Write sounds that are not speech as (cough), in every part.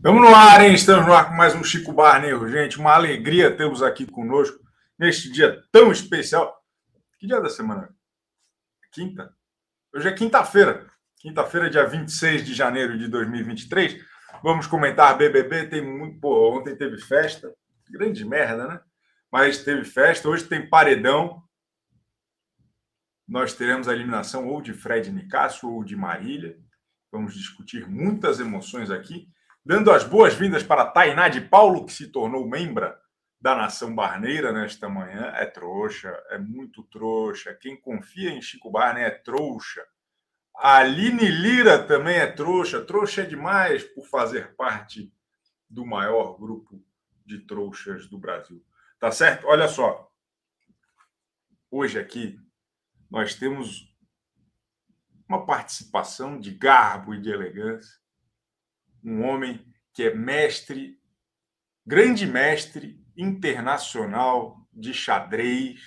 Estamos no ar, hein? Estamos no ar com mais um Chico Barney, gente. Uma alegria termos aqui conosco neste dia tão especial. Que dia da semana? Quinta? Hoje é quinta-feira. Quinta-feira, dia 26 de janeiro de 2023. Vamos comentar BBB. Tem muito. Pô, ontem teve festa. Grande merda, né? Mas teve festa. Hoje tem paredão. Nós teremos a eliminação ou de Fred Nicasso ou de Marília. Vamos discutir muitas emoções aqui dando as boas-vindas para Tainá de Paulo, que se tornou membra da Nação Barneira nesta manhã. É trouxa, é muito trouxa. Quem confia em Chico Barney é trouxa. A Aline Lira também é trouxa. Trouxa é demais por fazer parte do maior grupo de trouxas do Brasil. Tá certo? Olha só. Hoje aqui nós temos uma participação de garbo e de elegância um homem que é mestre, grande mestre internacional de xadrez.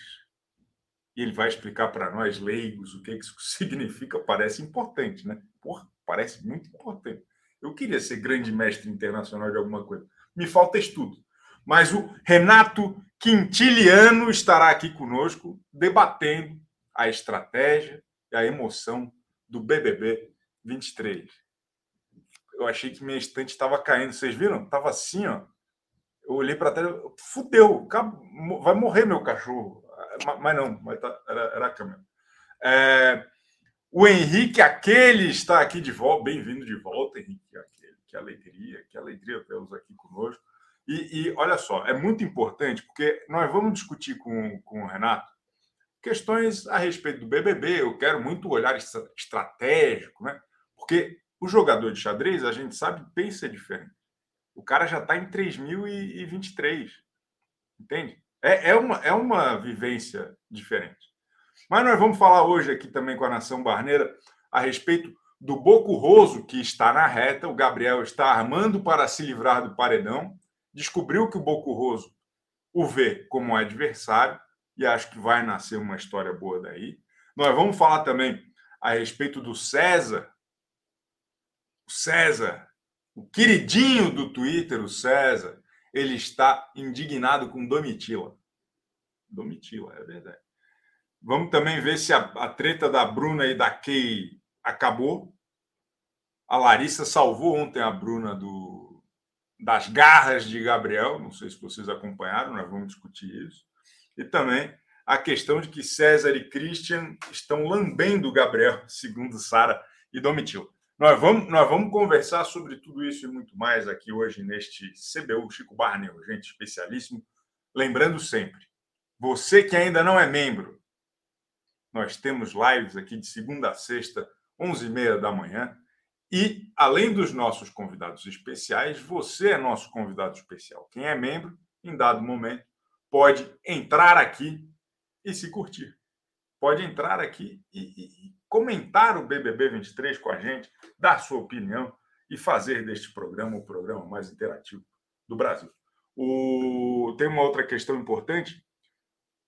E ele vai explicar para nós, leigos, o que isso (laughs) significa. Parece importante, né? Porra, parece muito importante. Eu queria ser grande mestre internacional de alguma coisa. Me falta estudo. Mas o Renato Quintiliano estará aqui conosco, debatendo a estratégia e a emoção do BBB 23 eu achei que minha estante estava caindo. Vocês viram? Tava assim, ó. Eu olhei para trás, fudeu, vai morrer meu cachorro. Mas não, mas tá, era, era a câmera. É, o Henrique Aquele está aqui de volta. Bem-vindo de volta, Henrique Aquele. Que alegria, que alegria tê-los aqui conosco. E, e, olha só, é muito importante, porque nós vamos discutir com, com o Renato questões a respeito do BBB. Eu quero muito olhar estratégico, né? Porque o jogador de xadrez, a gente sabe, pensa diferente. O cara já está em 3023. Entende? É, é, uma, é uma vivência diferente. Mas nós vamos falar hoje aqui também com a Nação Barneira a respeito do Boco Roso, que está na reta. O Gabriel está armando para se livrar do paredão. Descobriu que o Boco Roso o vê como adversário e acho que vai nascer uma história boa daí. Nós vamos falar também a respeito do César, o César, o queridinho do Twitter, o César, ele está indignado com Domitila. Domitila, é verdade. Vamos também ver se a, a treta da Bruna e da Kay acabou. A Larissa salvou ontem a Bruna do, das garras de Gabriel. Não sei se vocês acompanharam, nós vamos discutir isso. E também a questão de que César e Christian estão lambendo Gabriel, (laughs) segundo Sara e Domitila. Nós vamos, nós vamos conversar sobre tudo isso e muito mais aqui hoje neste CBU Chico Barney, gente especialíssimo. Lembrando sempre, você que ainda não é membro, nós temos lives aqui de segunda a sexta, 11h30 da manhã. E, além dos nossos convidados especiais, você é nosso convidado especial. Quem é membro, em dado momento, pode entrar aqui e se curtir. Pode entrar aqui e, e, comentar o BBB 23 com a gente, dar sua opinião e fazer deste programa o programa mais interativo do Brasil. O... Tem uma outra questão importante.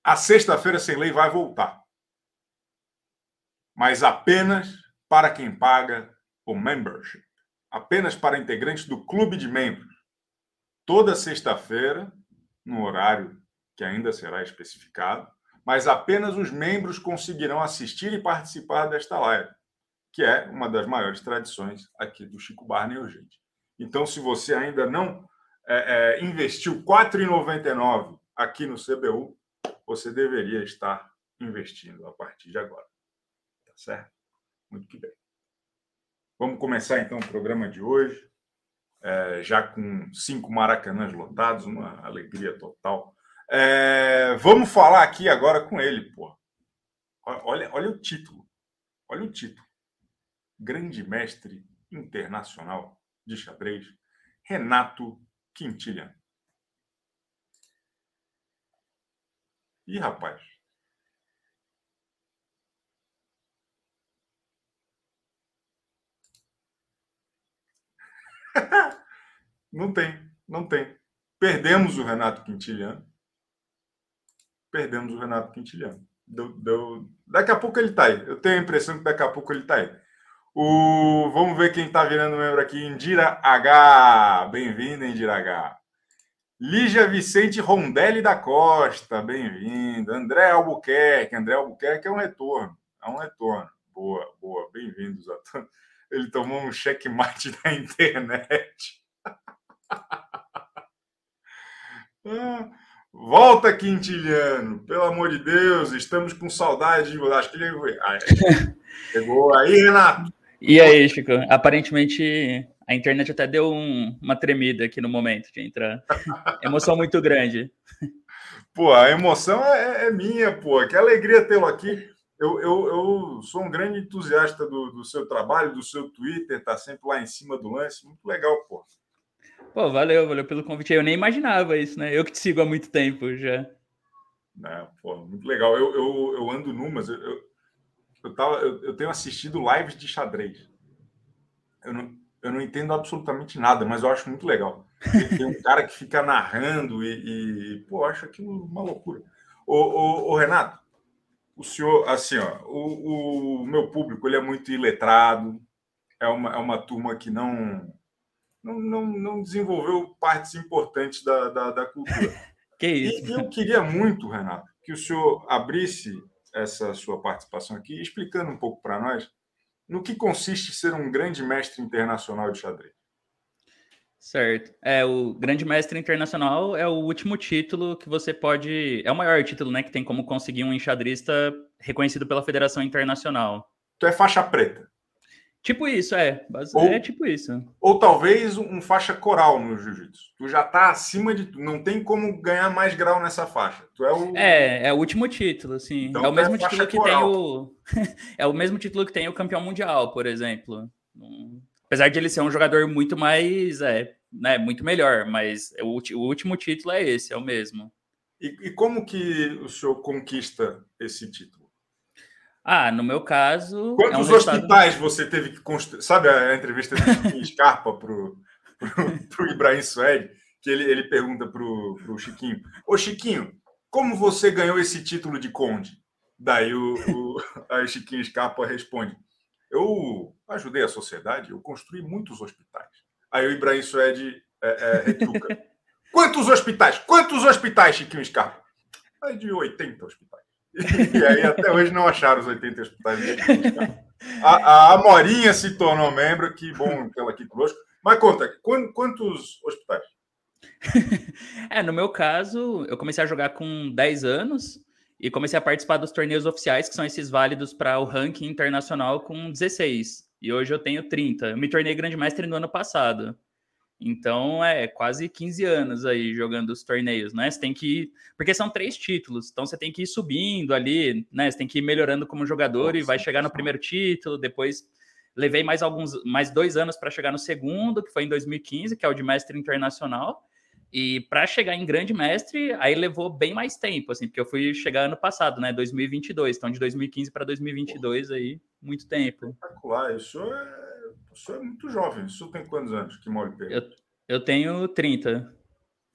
A sexta-feira sem lei vai voltar, mas apenas para quem paga o membership, apenas para integrantes do clube de membros. Toda sexta-feira, no horário que ainda será especificado, mas apenas os membros conseguirão assistir e participar desta live, que é uma das maiores tradições aqui do Chico Barney urgente. Então, se você ainda não é, é, investiu R$ 4,99 aqui no CBU, você deveria estar investindo a partir de agora. Tá certo? Muito que bem. Vamos começar então o programa de hoje, é, já com cinco maracanãs lotados, uma alegria total é, vamos falar aqui agora com ele, pô. Olha, olha o título. Olha o título. Grande mestre internacional de xadrez, Renato Quintilian. Ih, rapaz. (laughs) não tem, não tem. Perdemos o Renato Quintiliano perdemos o Renato Quintiliano. Deu, deu... Daqui a pouco ele está aí. Eu tenho a impressão que daqui a pouco ele está aí. O... Vamos ver quem está virando membro aqui. Indira H. Bem-vinda, Indira H. Lígia Vicente Rondelli da Costa. Bem-vindo. André Albuquerque. André Albuquerque é um retorno. É um retorno. Boa, boa. Bem-vindos a todos. Ele tomou um checkmate da internet. (laughs) ah. Volta, Quintiliano, pelo amor de Deus, estamos com saudade de Acho que ele (laughs) chegou aí, Renato. E aí, Chico? Aparentemente a internet até deu um, uma tremida aqui no momento de entrar. Emoção muito grande. Pô, a emoção é, é minha, pô. Que alegria tê-lo aqui. Eu, eu, eu, sou um grande entusiasta do, do seu trabalho, do seu Twitter, tá sempre lá em cima do lance. Muito legal, pô. Pô, valeu, valeu pelo convite. Eu nem imaginava isso, né? Eu que te sigo há muito tempo já. É, pô, muito legal. Eu, eu, eu ando numas. Eu, eu, eu, tava, eu, eu tenho assistido lives de xadrez. Eu não, eu não entendo absolutamente nada, mas eu acho muito legal. Tem um cara que fica narrando e, e pô, acho aquilo uma loucura. Ô, ô, ô, Renato, o senhor, assim, ó, o, o meu público ele é muito iletrado, é uma, é uma turma que não não, não, não desenvolveu partes importantes da, da, da cultura. (laughs) que isso? E eu queria muito, Renato, que o senhor abrisse essa sua participação aqui, explicando um pouco para nós no que consiste ser um grande mestre internacional de xadrez. Certo. É, o Grande Mestre Internacional é o último título que você pode. É o maior título, né? Que tem como conseguir um enxadrista reconhecido pela Federação Internacional. Tu é faixa preta. Tipo isso, é. Ou, é tipo isso. Ou talvez um faixa coral no jiu-jitsu. Tu já tá acima de tu. Não tem como ganhar mais grau nessa faixa. Tu é o. É, é o último título, assim. Então, é o mesmo é título que coral. tem o. (laughs) é o mesmo título que tem o campeão mundial, por exemplo. Apesar de ele ser um jogador muito mais. É, né, muito melhor, mas o, o último título é esse, é o mesmo. E, e como que o senhor conquista esse título? Ah, no meu caso. Quantos é um hospitais resultado... você teve que construir? Sabe a entrevista de Scarpa para o (laughs) Ibrahim Suede? Que ele, ele pergunta para o Chiquinho: Ô Chiquinho, como você ganhou esse título de conde? Daí o, o aí Chiquinho Scarpa responde: Eu ajudei a sociedade, eu construí muitos hospitais. Aí o Ibrahim Suede é, é, (laughs) Quantos hospitais? Quantos hospitais, Chiquinho Scarpa? Aí de 80 hospitais. E aí até hoje não acharam os 80 hospitais. A, a Amorinha se tornou membro, que bom ela aqui conosco. Mas conta, quantos hospitais? (laughs) É, no meu caso, eu comecei a jogar com 10 anos e comecei a participar dos torneios oficiais, que são esses válidos para o ranking internacional, com 16. E hoje eu tenho 30. Eu me tornei grande mestre no ano passado. Então é quase 15 anos aí jogando os torneios, né? Você tem que ir, porque são três títulos, então você tem que ir subindo ali, né? Você tem que ir melhorando como jogador Nossa, e vai chegar no primeiro título, depois levei mais alguns, mais dois anos para chegar no segundo, que foi em 2015, que é o de mestre internacional. E para chegar em grande mestre, aí levou bem mais tempo, assim, porque eu fui chegar ano passado, né? 2022. Então, de 2015 para 2022, aí, muito tempo. Espetacular. Isso é o senhor é muito jovem. O senhor tem quantos anos que mora em Eu, eu tenho 30.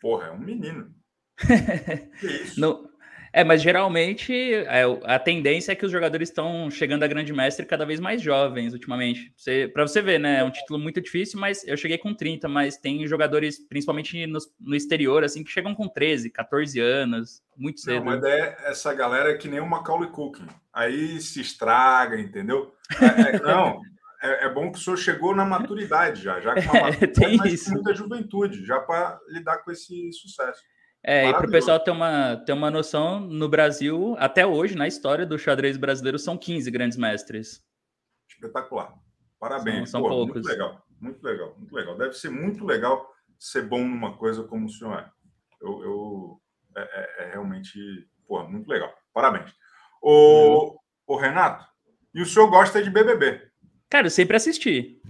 Porra, é um menino. (laughs) que isso? No, é, mas geralmente é, a tendência é que os jogadores estão chegando a grande mestre cada vez mais jovens ultimamente. Para você ver, né? É um título muito difícil, mas eu cheguei com 30, mas tem jogadores, principalmente no, no exterior, assim, que chegam com 13, 14 anos, muito cedo. Não, mas é essa galera é que nem o Macaulay Culkin. Aí se estraga, entendeu? É, é, não, é, é, bom que o senhor chegou na maturidade já, já com (laughs) uma maturidade, mas com muita juventude, já para lidar com esse sucesso. É, e para o pessoal ter uma, ter uma noção, no Brasil, até hoje, na história do xadrez brasileiro, são 15 grandes mestres. Espetacular. Parabéns. São, são Pô, poucos. Muito legal, muito legal, muito legal. Deve ser muito legal ser bom numa coisa como o senhor é. Eu, eu é, é, é realmente, pô, muito legal. Parabéns. O, o Renato, e o senhor gosta de BBB? Cara, eu sempre assisti.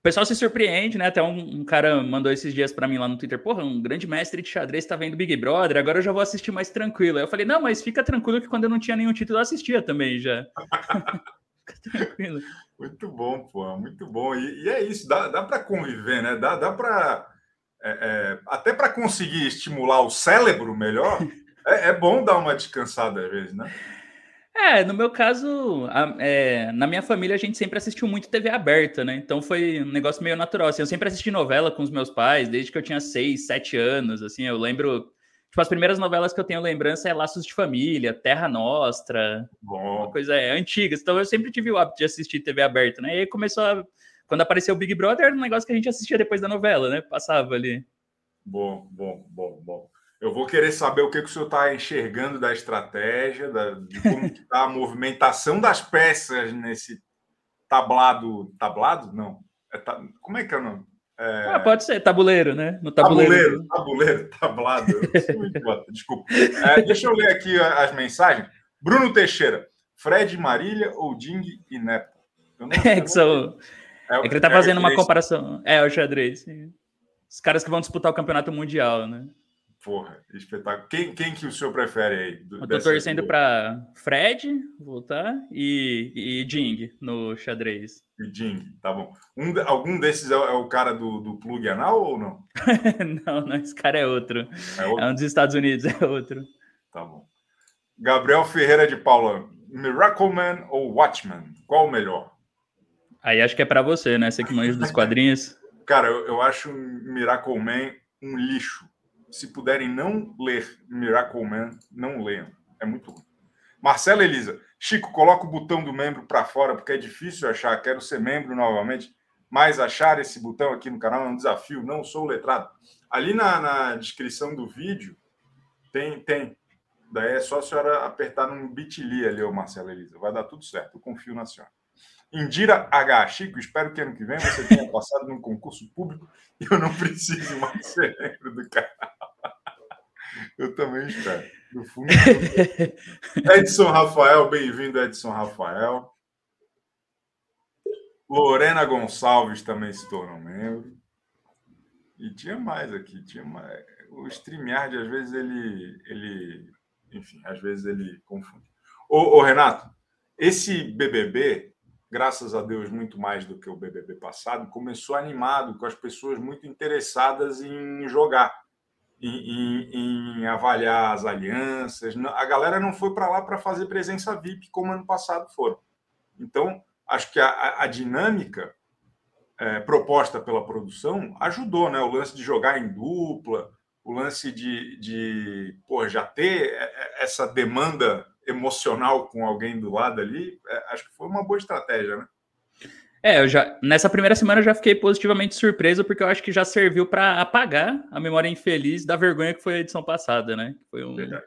O pessoal se surpreende, né? Até um, um cara mandou esses dias para mim lá no Twitter, porra, um grande mestre de xadrez tá vendo Big Brother, agora eu já vou assistir mais tranquilo. Aí eu falei, não, mas fica tranquilo que quando eu não tinha nenhum título eu assistia também já. (laughs) fica tranquilo. Muito bom, pô, muito bom. E, e é isso, dá, dá para conviver, né? Dá, dá para. É, é, até para conseguir estimular o cérebro melhor, (laughs) é, é bom dar uma descansada às vezes, né? É, no meu caso, a, é, na minha família a gente sempre assistiu muito TV aberta, né? Então foi um negócio meio natural. Assim, eu sempre assisti novela com os meus pais, desde que eu tinha seis, sete anos. Assim, eu lembro. Tipo, as primeiras novelas que eu tenho lembrança é Laços de Família, Terra Nostra, Bom. uma coisa é, antiga. Então eu sempre tive o hábito de assistir TV aberta, né? E aí começou a. Quando apareceu o Big Brother, era um negócio que a gente assistia depois da novela, né? Passava ali. Bom, bom, bom, bom. Eu vou querer saber o que, que o senhor está enxergando da estratégia, da, de como está a movimentação das peças nesse tablado. Tablado? Não. É ta, como é que é o nome? É... Ah, pode ser, tabuleiro, né? No tabuleiro. Tabuleiro, tabuleiro tablado. (laughs) Desculpa. É, deixa eu ler aqui as mensagens. Bruno Teixeira, Fred Marília ou Ding e Nepo? É que, são... é, é que ele está é fazendo uma comparação. É, o xadrez. Os caras que vão disputar o campeonato mundial, né? Porra, espetáculo. Quem, quem que o senhor prefere aí? Do, eu tô torcendo para Fred voltar e, e Jing no xadrez. E Jing, tá bom. Um, algum desses é, é, o cara do, do plug anal ou não? (laughs) não, não, esse cara é outro. é outro. É um dos Estados Unidos, (laughs) é outro. Tá bom. Gabriel Ferreira de Paula, Miracle Man ou Watchman? Qual o melhor? Aí acho que é para você, né? Você que manja dos quadrinhos. (laughs) Cara, eu, eu acho Miracle Man um lixo se puderem não ler Miracle Man, não leiam. É muito ruim. Marcela Elisa, Chico, coloca o botão do membro para fora, porque é difícil achar. Quero ser membro novamente, mas achar esse botão aqui no canal é um desafio. Não sou letrado. Ali na, na descrição do vídeo tem, tem. Daí é só a senhora apertar num bit.ly ali, ô Marcela Elisa. Vai dar tudo certo. Eu confio na senhora. Indira H. Chico, espero que ano que vem você tenha (laughs) passado num concurso público e eu não preciso mais ser membro do canal. Eu também espero. No fundo, Edson Rafael, bem-vindo, Edson Rafael. Lorena Gonçalves também se tornou membro. E tinha mais aqui, tinha mais. O StreamYard, às vezes, ele. ele enfim, às vezes ele confunde. Ô, ô, Renato, esse BBB, graças a Deus, muito mais do que o BBB passado, começou animado, com as pessoas muito interessadas em jogar em, em, em avaliar as alianças. A galera não foi para lá para fazer presença VIP como ano passado foram. Então, acho que a, a dinâmica é, proposta pela produção ajudou, né? O lance de jogar em dupla, o lance de, de pô, já ter é, é, essa demanda emocional com alguém do lado ali, é, acho que foi uma boa estratégia, né? É, eu já nessa primeira semana eu já fiquei positivamente surpreso porque eu acho que já serviu para apagar a memória infeliz da vergonha que foi a edição passada, né? Foi um Verdade.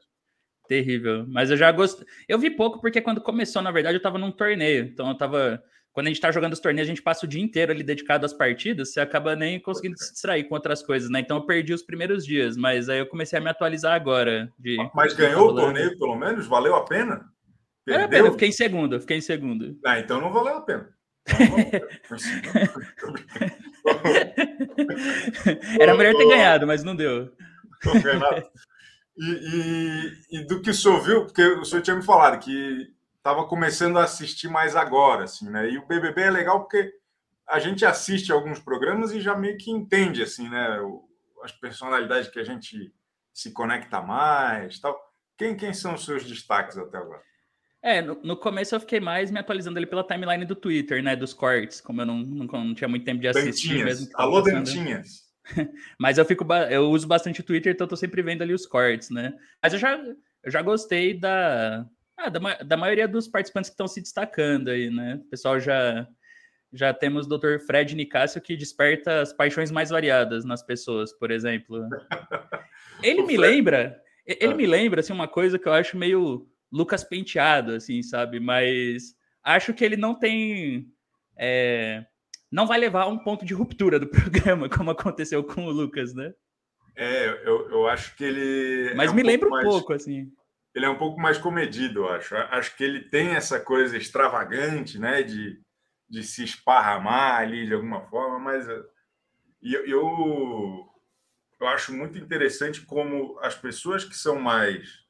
terrível. Mas eu já gostei. Eu vi pouco porque quando começou, na verdade, eu estava num torneio. Então eu tava quando a gente está jogando os torneios, a gente passa o dia inteiro ali dedicado às partidas, você acaba nem conseguindo se distrair com outras coisas, né? Então eu perdi os primeiros dias, mas aí eu comecei a me atualizar agora. De, mas ganhou o torneio, pelo menos? Valeu a pena? Valeu a pena, eu fiquei em segundo, fiquei em segundo. Ah, então não valeu a pena. (laughs) Era melhor ter ganhado, mas não deu. E, e, e, do que o senhor viu, porque o senhor tinha me falado que estava começando a assistir mais agora, assim, né? E o BBB é legal porque a gente assiste alguns programas e já meio que entende, assim, né? As personalidades que a gente se conecta mais, tal. Quem, quem são os seus destaques até agora? É, no, no, começo eu fiquei mais me atualizando ali pela timeline do Twitter, né? Dos cortes, como eu não, não, não tinha muito tempo de assistir Dantinhas. mesmo. Alô, Dantinhas! (laughs) Mas eu fico eu uso bastante o Twitter, então eu tô sempre vendo ali os cortes, né? Mas eu já, eu já gostei da, ah, da, da maioria dos participantes que estão se destacando aí, né? O pessoal já já temos o Dr. Fred Nicásio que desperta as paixões mais variadas nas pessoas, por exemplo. (laughs) Ele me lembra, ele ah. me lembra assim uma coisa que eu acho meio Lucas Penteado, assim, sabe? Mas acho que ele não tem. É, não vai levar a um ponto de ruptura do (laughs) programa, como aconteceu com o Lucas, né? É, eu, eu acho que ele. Mas é um me lembra um mais, pouco, assim. Ele é um pouco mais comedido, eu acho. Acho que ele tem essa coisa extravagante, né? De, de se esparramar ali de alguma forma, mas eu, eu, eu acho muito interessante como as pessoas que são mais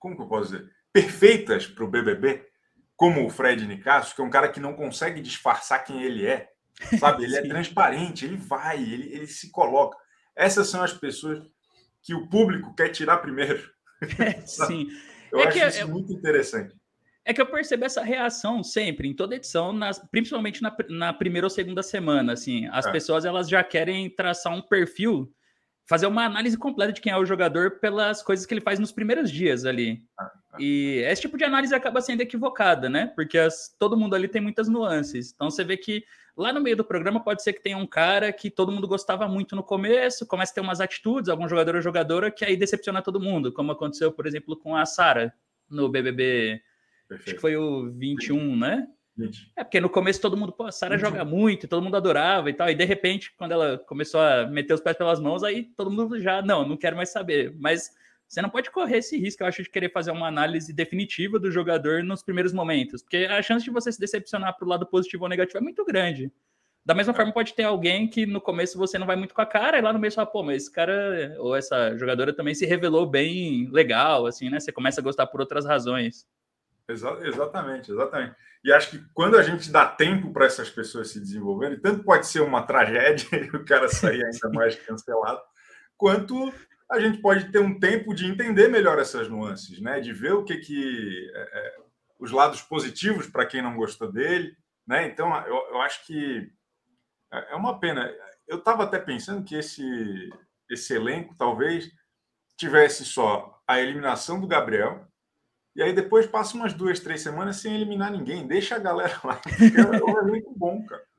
como que eu posso dizer, perfeitas para o BBB, como o Fred Nicasso, que é um cara que não consegue disfarçar quem ele é, sabe? Ele é (laughs) transparente, ele vai, ele, ele se coloca. Essas são as pessoas que o público quer tirar primeiro. (laughs) Sim. Eu é acho isso é, muito interessante. É que eu percebo essa reação sempre, em toda edição, nas, principalmente na, na, primeira ou segunda semana. Assim, as é. pessoas elas já querem traçar um perfil, fazer uma análise completa de quem é o jogador pelas coisas que ele faz nos primeiros dias ali. Ah, ah. E esse tipo de análise acaba sendo equivocada, né? Porque as, todo mundo ali tem muitas nuances. Então você vê que lá no meio do programa pode ser que tenha um cara que todo mundo gostava muito no começo, começa a ter umas atitudes, algum jogador ou jogadora que aí decepciona todo mundo, como aconteceu, por exemplo, com a Sara no BBB Perfeito. Acho que foi o 21, né? 20. É, porque no começo todo mundo, pô, a Sara joga muito, todo mundo adorava e tal. E de repente, quando ela começou a meter os pés pelas mãos, aí todo mundo já, não, não quero mais saber. Mas você não pode correr esse risco, eu acho, de querer fazer uma análise definitiva do jogador nos primeiros momentos. Porque a chance de você se decepcionar pro lado positivo ou negativo é muito grande. Da mesma é. forma, pode ter alguém que no começo você não vai muito com a cara, e lá no meio você fala, pô, mas esse cara ou essa jogadora também se revelou bem legal, assim, né? Você começa a gostar por outras razões. Exa exatamente, exatamente. E acho que quando a gente dá tempo para essas pessoas se desenvolverem, tanto pode ser uma tragédia (laughs) e o cara sair (laughs) ainda mais cancelado, quanto a gente pode ter um tempo de entender melhor essas nuances, né? De ver o que que é, é os lados positivos para quem não gostou dele, né? Então eu, eu acho que é, é uma pena. Eu estava até pensando que esse esse elenco talvez tivesse só a eliminação do Gabriel, e aí depois passa umas duas, três semanas sem eliminar ninguém. Deixa a galera lá. É um elenco bom, cara. (laughs)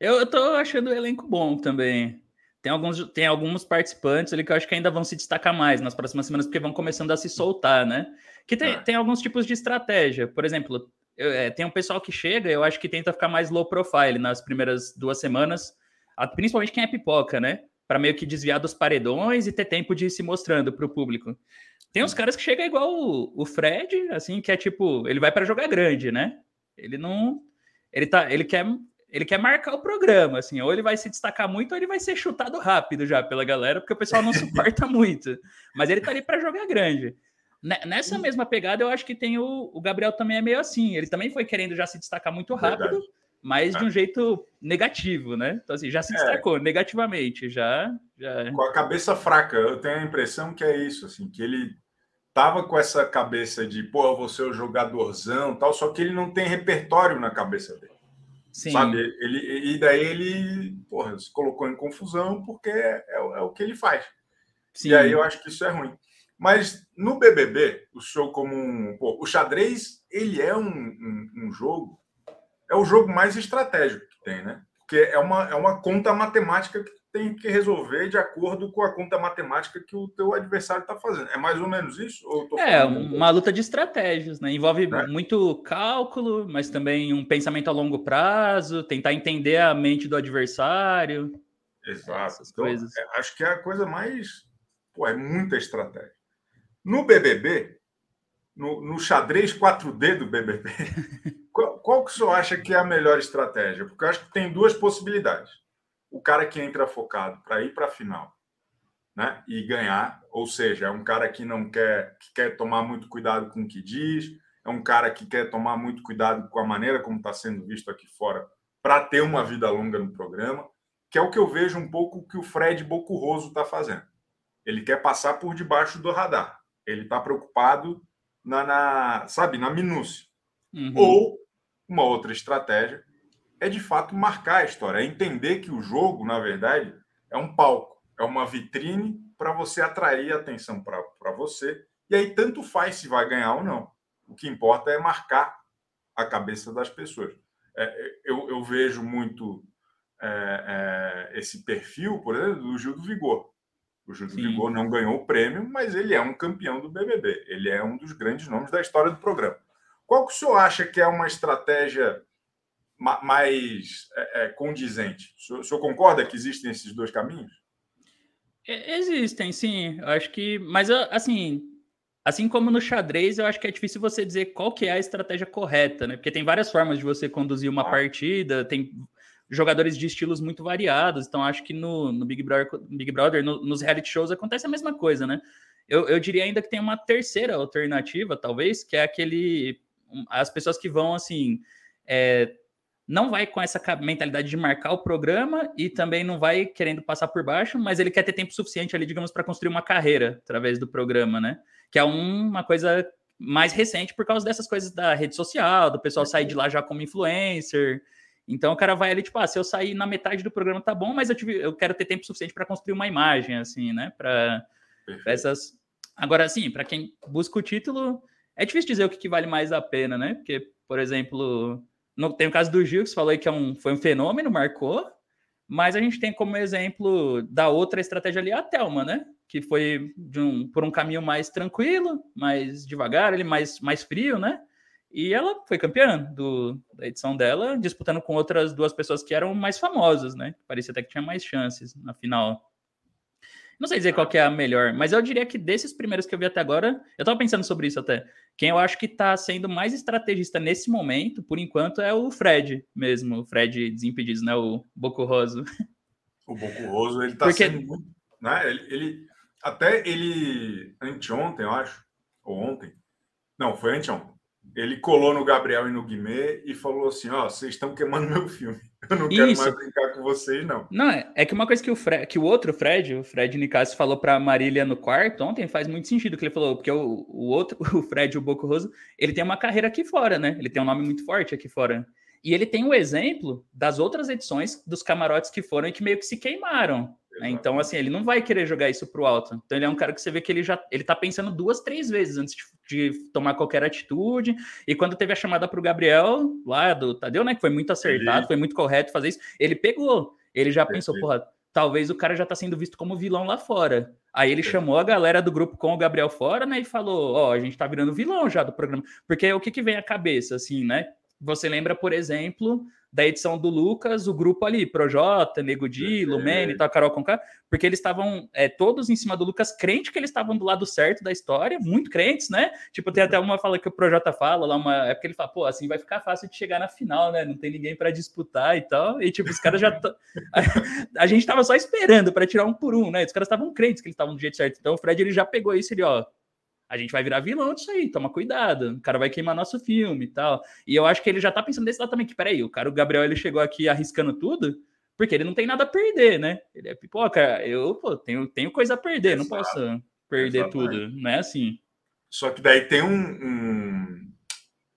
Eu, eu tô achando o elenco bom também. Tem alguns, tem alguns participantes ali que eu acho que ainda vão se destacar mais nas próximas semanas, porque vão começando a se soltar, né? Que tem, é. tem alguns tipos de estratégia. Por exemplo, eu, é, tem um pessoal que chega, eu acho que tenta ficar mais low profile nas primeiras duas semanas, principalmente quem é pipoca, né? Para meio que desviar dos paredões e ter tempo de ir se mostrando para o público. Tem uns caras que chegam igual o, o Fred, assim, que é tipo, ele vai para jogar grande, né? Ele não. Ele, tá, ele, quer, ele quer marcar o programa, assim, ou ele vai se destacar muito, ou ele vai ser chutado rápido já pela galera, porque o pessoal não suporta (laughs) muito. Mas ele tá ali para jogar grande. Nessa mesma pegada, eu acho que tem o, o Gabriel também é meio assim. Ele também foi querendo já se destacar muito rápido, Verdade. mas de um é. jeito negativo, né? Então, assim, já se é. destacou é. negativamente, já, já. Com a cabeça fraca. Eu tenho a impressão que é isso, assim, que ele tava com essa cabeça de, pô, eu vou ser o jogadorzão tal, só que ele não tem repertório na cabeça dele. Sim. Sabe? Ele, e daí ele, porra, se colocou em confusão porque é, é, é o que ele faz. Sim. E aí eu acho que isso é ruim. Mas no BBB, o show como um. Pô, o xadrez, ele é um, um, um, jogo. É o jogo mais estratégico que tem, né? Porque é uma, é uma conta matemática que tem que resolver de acordo com a conta matemática que o teu adversário está fazendo. É mais ou menos isso? é, uma luta de estratégias, né? Envolve é. muito cálculo, mas também um pensamento a longo prazo, tentar entender a mente do adversário. Exato. Então, coisas. É, acho que é a coisa mais. Pô, é muita estratégia. No BBB, no, no xadrez 4D do BBB, (laughs) qual, qual que o senhor acha que é a melhor estratégia? Porque eu acho que tem duas possibilidades o cara que entra focado para ir para a final né, e ganhar, ou seja, é um cara que não quer, que quer tomar muito cuidado com o que diz, é um cara que quer tomar muito cuidado com a maneira como está sendo visto aqui fora para ter uma vida longa no programa, que é o que eu vejo um pouco que o Fred Bocurroso está fazendo. Ele quer passar por debaixo do radar. Ele está preocupado na, na, sabe, na minúcia. Uhum. Ou uma outra estratégia é de fato marcar a história, é entender que o jogo, na verdade, é um palco, é uma vitrine para você atrair atenção para você. E aí, tanto faz se vai ganhar ou não. O que importa é marcar a cabeça das pessoas. É, eu, eu, vejo muito é, é, esse perfil, por exemplo, do Gil do Vigor. O Gil do Sim. Vigor não ganhou o prêmio, mas ele é um campeão do BBB. Ele é um dos grandes nomes da história do programa. Qual que o senhor acha que é uma estratégia mais é, é, condizente. O senhor, o senhor, concorda que existem esses dois caminhos? Existem, sim. Eu acho que, mas assim, assim como no xadrez, eu acho que é difícil você dizer qual que é a estratégia correta, né? Porque tem várias formas de você conduzir uma ah. partida, tem jogadores de estilos muito variados. Então, acho que no, no Big Brother, Big Brother no, nos reality shows acontece a mesma coisa, né? Eu, eu diria ainda que tem uma terceira alternativa, talvez, que é aquele as pessoas que vão assim é, não vai com essa mentalidade de marcar o programa e também não vai querendo passar por baixo, mas ele quer ter tempo suficiente ali, digamos, para construir uma carreira através do programa, né? Que é uma coisa mais recente por causa dessas coisas da rede social, do pessoal sair de lá já como influencer. Então o cara vai ali, tipo, ah, se eu sair na metade do programa tá bom, mas eu, tive, eu quero ter tempo suficiente para construir uma imagem, assim, né? Para essas. Agora, assim, para quem busca o título, é difícil dizer o que, que, vale mais a pena, né? Porque, por exemplo, no, tem o caso do Gil, que você falou aí que é um, foi um fenômeno, marcou, mas a gente tem como exemplo da outra estratégia ali a Thelma, né? Que foi um, por um caminho mais tranquilo, mais devagar, ele mais, mais frio, né? E ela foi campeã do, da edição dela, disputando com outras duas pessoas que eram mais famosas, né? Parecia até que tinha mais chances na final. Não sei dizer qual que é a melhor, mas eu diria que desses primeiros que eu vi até agora, eu tava pensando sobre isso até. Quem eu acho que tá sendo mais estrategista nesse momento, por enquanto, é o Fred mesmo, o Fred Desimpedidos, né? O Bocurroso. O Bocurroso, ele tá Porque... sendo muito. Né? Ele, ele, até ele. Anteontem, eu acho. Ou ontem. Não, foi anteontem ele colou no Gabriel e no Guimê e falou assim: Ó, oh, vocês estão queimando meu filme. Eu não quero Isso. mais brincar com vocês, não. Não, é, é que uma coisa que o, Fred, que o outro Fred, o Fred Nicasso, falou para Marília no quarto ontem faz muito sentido que ele falou, porque o, o outro, (laughs) o Fred, o Boco Roso, ele tem uma carreira aqui fora, né? Ele tem um nome muito forte aqui fora. E ele tem o um exemplo das outras edições dos camarotes que foram e que meio que se queimaram. Né? Então, assim, ele não vai querer jogar isso pro alto. Então, ele é um cara que você vê que ele já ele tá pensando duas, três vezes antes de, de tomar qualquer atitude. E quando teve a chamada pro Gabriel, lá do Tadeu, né, que foi muito acertado, ele... foi muito correto fazer isso, ele pegou. Ele já pensou, porra, talvez o cara já tá sendo visto como vilão lá fora. Aí ele chamou a galera do grupo com o Gabriel fora, né, e falou, ó, oh, a gente tá virando vilão já do programa. Porque o que que vem à cabeça, assim, né? Você lembra, por exemplo, da edição do Lucas, o grupo ali, Projota, Nego Di, Lumene, tal, Carol Conká, porque eles estavam é, todos em cima do Lucas, crente que eles estavam do lado certo da história, muito crentes, né? Tipo, tem até uma fala que o Projota fala lá, uma época ele fala, pô, assim vai ficar fácil de chegar na final, né? Não tem ninguém para disputar e tal. E tipo, os caras já. a, (laughs) a, gente tava só esperando para tirar um por um, né? Os caras estavam crentes que eles estavam do jeito certo. Então o Fred ele já pegou isso ele, ó, a gente vai virar vilão disso aí, toma cuidado, o cara vai queimar nosso filme e tal. E eu acho que ele já tá pensando desse lado também, que peraí, o cara, o Gabriel, ele chegou aqui arriscando tudo, porque ele não tem nada a perder, né? Ele é pipoca, eu, pô, tenho, tenho coisa a perder, Exato. não posso perder Exatamente. tudo, não é assim. Só que daí tem um, um,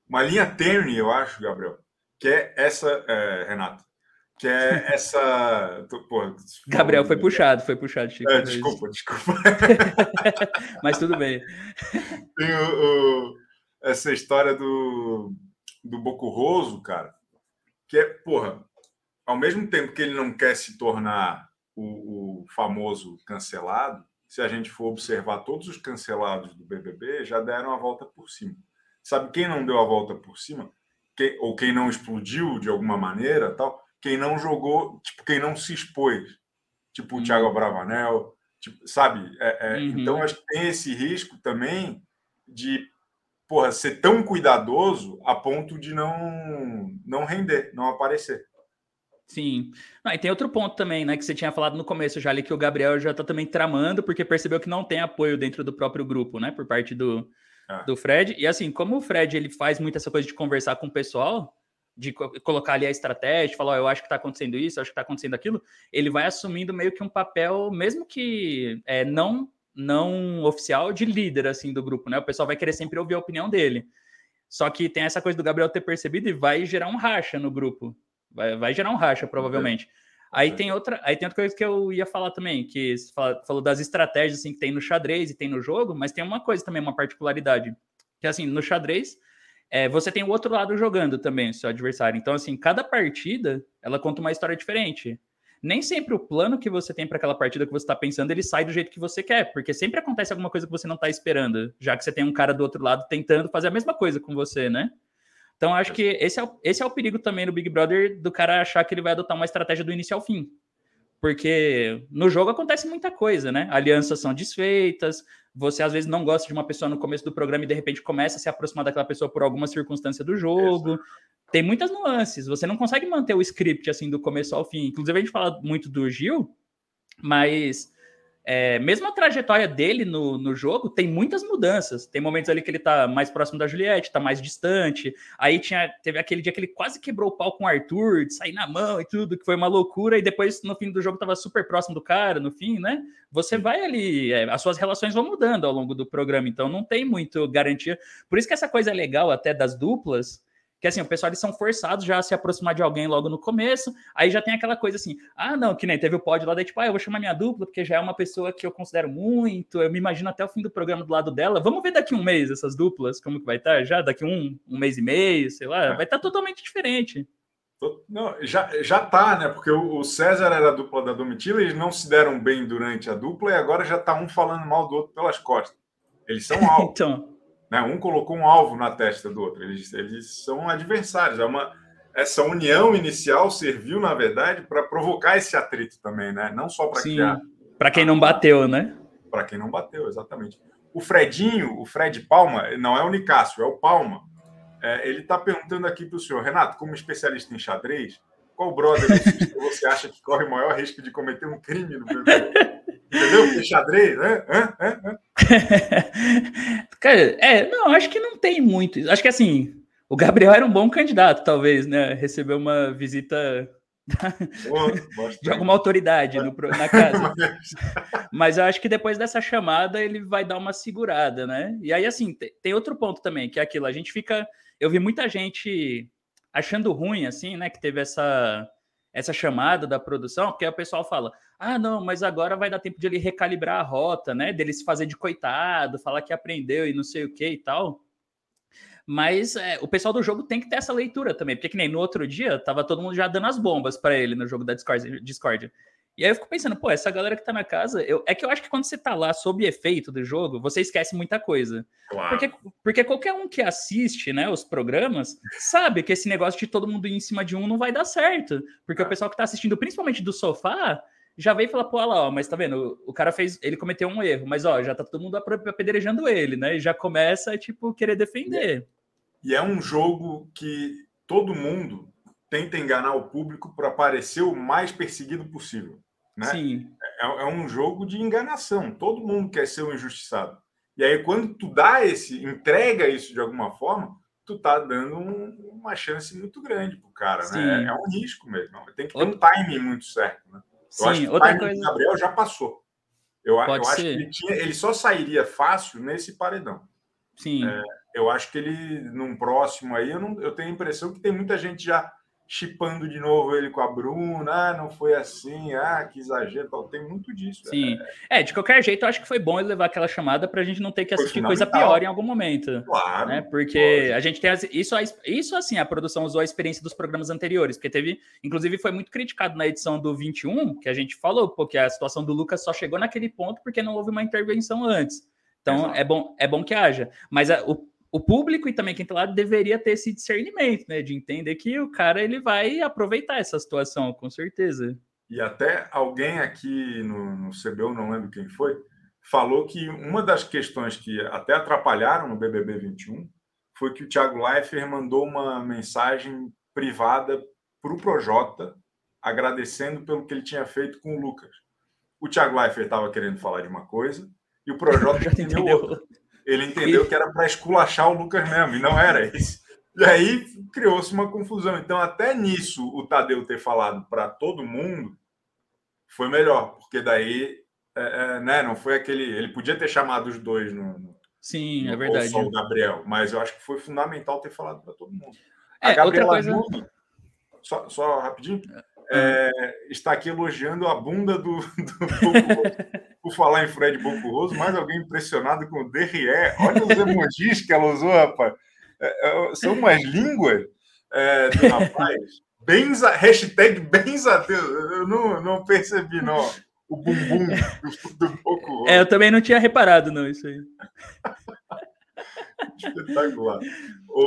uma linha tênue, eu acho, Gabriel, que é essa, é, Renato, que é essa. Pô, Gabriel foi puxado, foi puxado, Chico. É, desculpa, desculpa. (laughs) Mas tudo bem. Tem o, o, essa história do, do Bocurroso, cara, que é, porra, ao mesmo tempo que ele não quer se tornar o, o famoso cancelado, se a gente for observar todos os cancelados do BBB, já deram a volta por cima. Sabe quem não deu a volta por cima? Quem, ou quem não explodiu de alguma maneira, tal? Quem não jogou, tipo, quem não se expôs, tipo o uhum. Thiago Bravanel, tipo, sabe? É, é, uhum. Então, acho que tem esse risco também de porra, ser tão cuidadoso a ponto de não, não render, não aparecer. Sim. Ah, e tem outro ponto também, né, que você tinha falado no começo já ali, que o Gabriel já tá também tramando, porque percebeu que não tem apoio dentro do próprio grupo, né, por parte do, é. do Fred. E assim, como o Fred ele faz muito essa coisa de conversar com o pessoal, de colocar ali a estratégia, falar, oh, eu acho que está acontecendo isso, eu acho que está acontecendo aquilo, ele vai assumindo meio que um papel, mesmo que é, não não oficial, de líder assim do grupo, né? O pessoal vai querer sempre ouvir a opinião dele. Só que tem essa coisa do Gabriel ter percebido e vai gerar um racha no grupo. Vai, vai gerar um racha, provavelmente. Aí tem outra, aí tem outra coisa que eu ia falar também, que você falou das estratégias assim que tem no xadrez e tem no jogo, mas tem uma coisa também, uma particularidade, que assim, no xadrez, é, você tem o outro lado jogando também, seu adversário. Então, assim, cada partida, ela conta uma história diferente. Nem sempre o plano que você tem para aquela partida que você está pensando, ele sai do jeito que você quer, porque sempre acontece alguma coisa que você não está esperando, já que você tem um cara do outro lado tentando fazer a mesma coisa com você, né? Então, acho que esse é, o, esse é o perigo também no Big Brother do cara achar que ele vai adotar uma estratégia do início ao fim. Porque no jogo acontece muita coisa, né? Alianças são desfeitas, você às vezes não gosta de uma pessoa no começo do programa e de repente começa a se aproximar daquela pessoa por alguma circunstância do jogo. Tem muitas nuances. Você não consegue manter o script assim do começo ao fim. Inclusive, a gente fala muito do Gil, mas é, mesmo a trajetória dele no, no jogo tem muitas mudanças. Tem momentos ali que ele tá mais próximo da Juliette, tá mais distante. Aí tinha, teve aquele dia que ele quase quebrou o pau com o Arthur, de sair na mão e tudo, que foi uma loucura. E depois, no fim do jogo, tava super próximo do cara, no fim, né? Você vai ali, é, as suas relações vão mudando ao longo do programa, então não tem muito garantia. Por isso que essa coisa é legal até das duplas que assim, o pessoal eles são forçados já a se aproximar de alguém logo no começo, aí já tem aquela coisa assim, ah, não, que nem teve o pódio lá, daí tipo, ah, eu vou chamar minha dupla, porque já é uma pessoa que eu considero muito, eu me imagino até o fim do programa do lado dela, vamos ver daqui um mês essas duplas, como que vai estar, tá? já daqui um, um mês e meio, sei lá, é. vai estar tá totalmente diferente. Não, já, já tá, né? Porque o César era a dupla da Domitila, eles não se deram bem durante a dupla e agora já tá um falando mal do outro pelas costas. Eles são (laughs) altos. então, né? Um colocou um alvo na testa do outro. Eles, eles são adversários. É uma, essa união inicial serviu, na verdade, para provocar esse atrito também, né? Não só para criar. Para quem não bateu, né? Para quem não bateu, exatamente. O Fredinho, o Fred Palma, não é o Nicásio, é o Palma. É, ele está perguntando aqui para o senhor, Renato, como especialista em xadrez, qual brother você acha que corre o maior risco de cometer um crime no BBB? (laughs) Entendeu? Porque xadrez, né? Hã? Hã? Hã? (laughs) Cara, é, não, acho que não tem muito. Acho que assim, o Gabriel era um bom candidato, talvez, né? Recebeu uma visita (laughs) de alguma autoridade no, na casa. (laughs) Mas eu acho que depois dessa chamada ele vai dar uma segurada, né? E aí, assim, tem outro ponto também, que é aquilo, a gente fica. Eu vi muita gente achando ruim, assim, né? Que teve essa essa chamada da produção, porque o pessoal fala: ah, não, mas agora vai dar tempo de ele recalibrar a rota, né? Dele se fazer de coitado, falar que aprendeu e não sei o que e tal. Mas é, o pessoal do jogo tem que ter essa leitura também, porque que nem no outro dia tava todo mundo já dando as bombas para ele no jogo da Discord. Discord. E aí eu fico pensando, pô, essa galera que tá na casa, eu, é que eu acho que quando você tá lá sob efeito do jogo, você esquece muita coisa. Claro. Porque, porque qualquer um que assiste, né, os programas, sabe que esse negócio de todo mundo ir em cima de um não vai dar certo. Porque o pessoal que tá assistindo, principalmente do sofá, já veio falar, pô, lá, ó, mas tá vendo, o cara fez, ele cometeu um erro, mas ó, já tá todo mundo apedrejando ele, né? E já começa, tipo, querer defender. E é um jogo que todo mundo tenta enganar o público para parecer o mais perseguido possível. Né? Sim. É, é, um jogo de enganação. Todo mundo quer ser um injustiçado. E aí, quando tu dá esse, entrega isso de alguma forma, tu tá dando um, uma chance muito grande pro cara, né? Sim. né? É, é, um risco mesmo. Tem que ter um timing muito certo, né? Eu Sim, acho que outra o timing coisa... do Gabriel já passou. Eu, eu acho que ele, tinha, ele só sairia fácil nesse paredão. Sim. É, eu acho que ele, num próximo aí, eu, não, eu tenho a impressão que tem muita gente já chipando de novo ele com a Bruna, ah, não foi assim, ah, que exagero, tem muito disso. Sim. É. é. de qualquer jeito, eu acho que foi bom ele levar aquela chamada para a gente não ter que assistir coisa pior em algum momento. Claro. Né? Porque a gente tem as, isso, isso assim, a produção usou a experiência dos programas anteriores, porque teve, inclusive, foi muito criticado na edição do 21, que a gente falou, porque a situação do Lucas só chegou naquele ponto porque não houve uma intervenção antes. Então, é bom, é bom que haja. Mas a, o o público e também quem está lá deveria ter esse discernimento, né? De entender que o cara ele vai aproveitar essa situação, com certeza. E até alguém aqui no, no CBU, não lembro quem foi, falou que uma das questões que até atrapalharam no BBB 21 foi que o Thiago Leifert mandou uma mensagem privada para o Projota agradecendo pelo que ele tinha feito com o Lucas. O Thiago Leifert estava querendo falar de uma coisa e o Projota (laughs) entendeu outra ele entendeu que era para esculachar o Lucas mesmo, e não era isso. E aí criou-se uma confusão. Então, até nisso, o Tadeu ter falado para todo mundo foi melhor, porque daí é, é, né, não foi aquele. Ele podia ter chamado os dois no. no Sim, no, é verdade. Só o Gabriel, mas eu acho que foi fundamental ter falado para todo mundo. É, a Gabriela outra coisa... só, só rapidinho, é, está aqui elogiando a bunda do, do (laughs) Por falar em Fred Bocurroso, mais alguém impressionado com o Derrié. Olha os emojis que ela usou, rapaz. É, é, são umas línguas é, do rapaz. Benza, hashtag benzadeus. Eu não, não percebi, não. O bumbum do, do Bocurroso. É, eu também não tinha reparado, não, isso aí. Espetacular.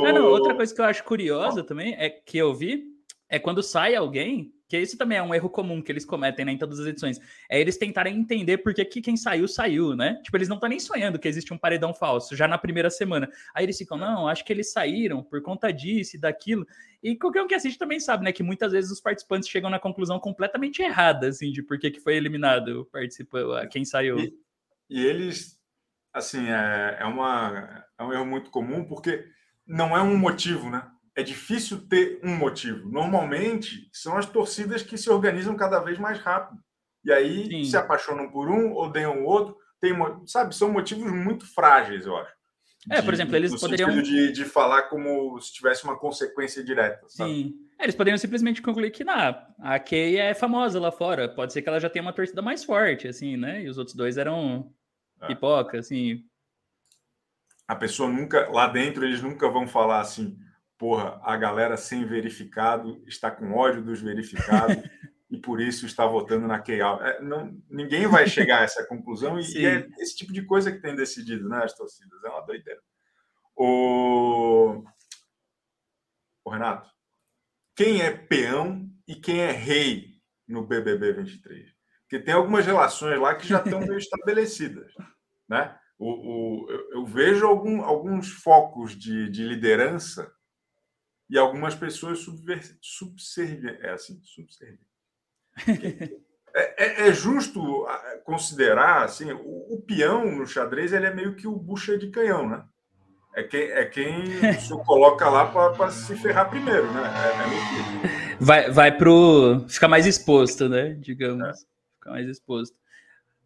Ah, não, outra coisa que eu acho curiosa também é que eu vi é quando sai alguém que isso também é um erro comum que eles cometem né, em todas as edições, é eles tentarem entender por que, que quem saiu, saiu, né? Tipo, eles não estão nem sonhando que existe um paredão falso, já na primeira semana. Aí eles ficam, não, acho que eles saíram por conta disso e daquilo. E qualquer um que assiste também sabe, né, que muitas vezes os participantes chegam na conclusão completamente errada, assim, de por que, que foi eliminado o participante, quem saiu. E, e eles, assim, é, é, uma, é um erro muito comum, porque não é um motivo, né? É difícil ter um motivo. Normalmente, são as torcidas que se organizam cada vez mais rápido. E aí Sim. se apaixonam por um, odeiam o outro. Tem, sabe, são motivos muito frágeis, eu acho. É, por exemplo, eles poderiam. De, de falar como se tivesse uma consequência direta. Sabe? Sim. É, eles poderiam simplesmente concluir que não, a Kay é famosa lá fora. Pode ser que ela já tenha uma torcida mais forte, assim, né? E os outros dois eram é. pipoca, assim. A pessoa nunca, lá dentro, eles nunca vão falar assim porra, a galera sem verificado está com ódio dos verificados (laughs) e por isso está votando na Keyal. É, não, ninguém vai chegar a essa conclusão e, e, é esse tipo de coisa que tem decidido, né, as torcidas. É uma doideira. O, o Renato, quem é peão e quem é rei no BBB 23? Porque tem algumas relações lá que já estão meio (laughs) estabelecidas, né? O, o, eu, eu vejo algum, alguns focos de, de liderança e algumas pessoas subservientes. É assim, subservientes. É, é, é, justo ah, considerar assim, o, o, peão no xadrez ele é meio que o bucha de canhão, né? É quem, é quem senhor coloca lá para se ferrar primeiro, né? É, é vai, vai pro. ficar mais exposto, né? Digamos. É. Ficar mais exposto.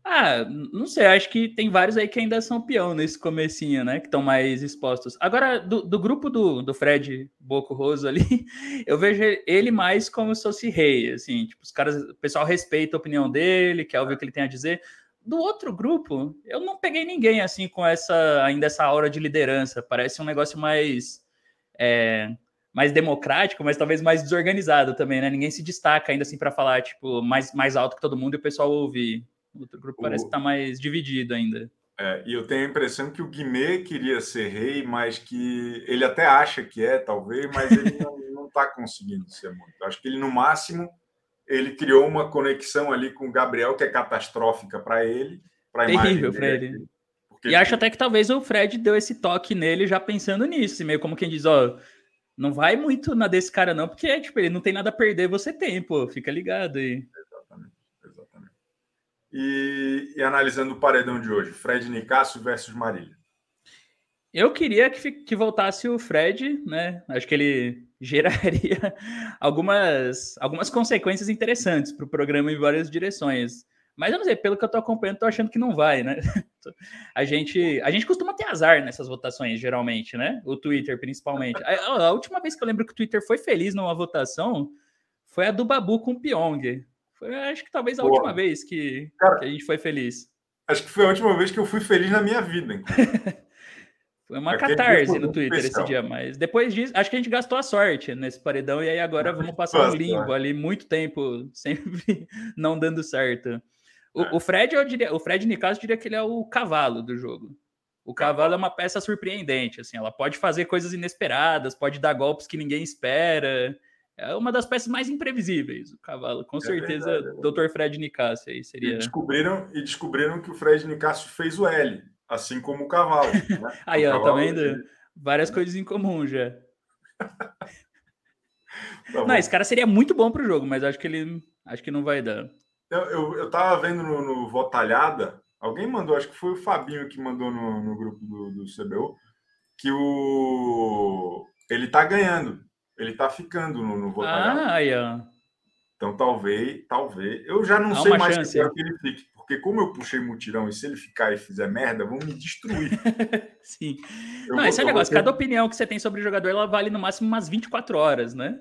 Ah, não sei, acho que tem vários aí que ainda são peão nesse comecinho, né? Que estão mais expostos. Agora, do, do grupo do, do Fred Boco Roso ali, (laughs) eu vejo ele mais como se fosse rei, assim, tipo, os caras, o pessoal respeita a opinião dele, quer ouvir o que ele tem a dizer. Do outro grupo, eu não peguei ninguém assim com essa ainda essa aura de liderança. Parece um negócio mais é, mais democrático, mas talvez mais desorganizado também, né? Ninguém se destaca ainda assim para falar tipo mais mais alto que todo mundo e o pessoal ouve o outro grupo o... parece estar tá mais dividido ainda. É, e eu tenho a impressão que o Guimê queria ser rei, mas que ele até acha que é, talvez, mas ele (laughs) não está conseguindo ser muito. Acho que ele, no máximo, ele criou uma conexão ali com o Gabriel que é catastrófica para ele. Terrível para ele. Porque, e acho até que talvez o Fred deu esse toque nele já pensando nisso, meio como quem diz, ó, não vai muito na desse cara não, porque tipo, ele não tem nada a perder, você tem, pô, fica ligado aí. E, e, analisando o paredão de hoje, Fred Nicasso versus Marília. Eu queria que, que voltasse o Fred, né? Acho que ele (laughs) geraria algumas, algumas consequências interessantes para o programa em várias direções. Mas eu não sei, pelo que eu tô acompanhando, tô achando que não vai, né? (laughs) A gente, a gente costuma ter azar nessas votações, geralmente, né? O Twitter, principalmente. A, a última vez que eu lembro que o Twitter foi feliz numa votação foi a do Babu com o Pyong. Foi, acho que talvez a Pô, última vez que, cara, que, a gente foi feliz. Acho que foi a última vez que eu fui feliz na minha vida. (laughs) foi uma Aquele catarse no Twitter especial. esse dia, mas depois disso, acho que a gente gastou a sorte nesse paredão e aí agora vamos passar um limbo ali, muito tempo, (laughs) sempre não dando certo. O, é. o Fred, eu diria, o Fred Nicasso diria que ele é o cavalo do jogo. O cavalo é uma peça surpreendente, assim, ela pode fazer coisas inesperadas, pode dar golpes que ninguém espera é uma das peças mais imprevisíveis, o cavalo. Com é certeza, verdade, é Dr. Fred Nicásio aí seria. E descobriram, e descobriram que o Fred Nicásio fez o L, assim como o cavalo. (laughs) Né? aí, o ó, tá vendo? Várias coisas em comum já. (laughs) tá não, esse cara seria muito bom pro jogo, mas acho que ele acho que não vai dar. Eu, eu, eu tava vendo no, no Votalhada, alguém mandou, acho que foi o Fabinho que mandou no, no grupo do, do CBU, que o ele tá ganhando ele tá ficando no, no Ah, yeah. Então talvez, talvez. Eu já não Há sei mais chance, que, que ele fique, porque como eu puxei mutirão e se ele ficar e fizer merda, vão me destruir. (laughs) Sim. Eu não, vou, esse é o negócio. Cada opinião que você tem sobre o jogador, ela vale no máximo umas 24 horas, né?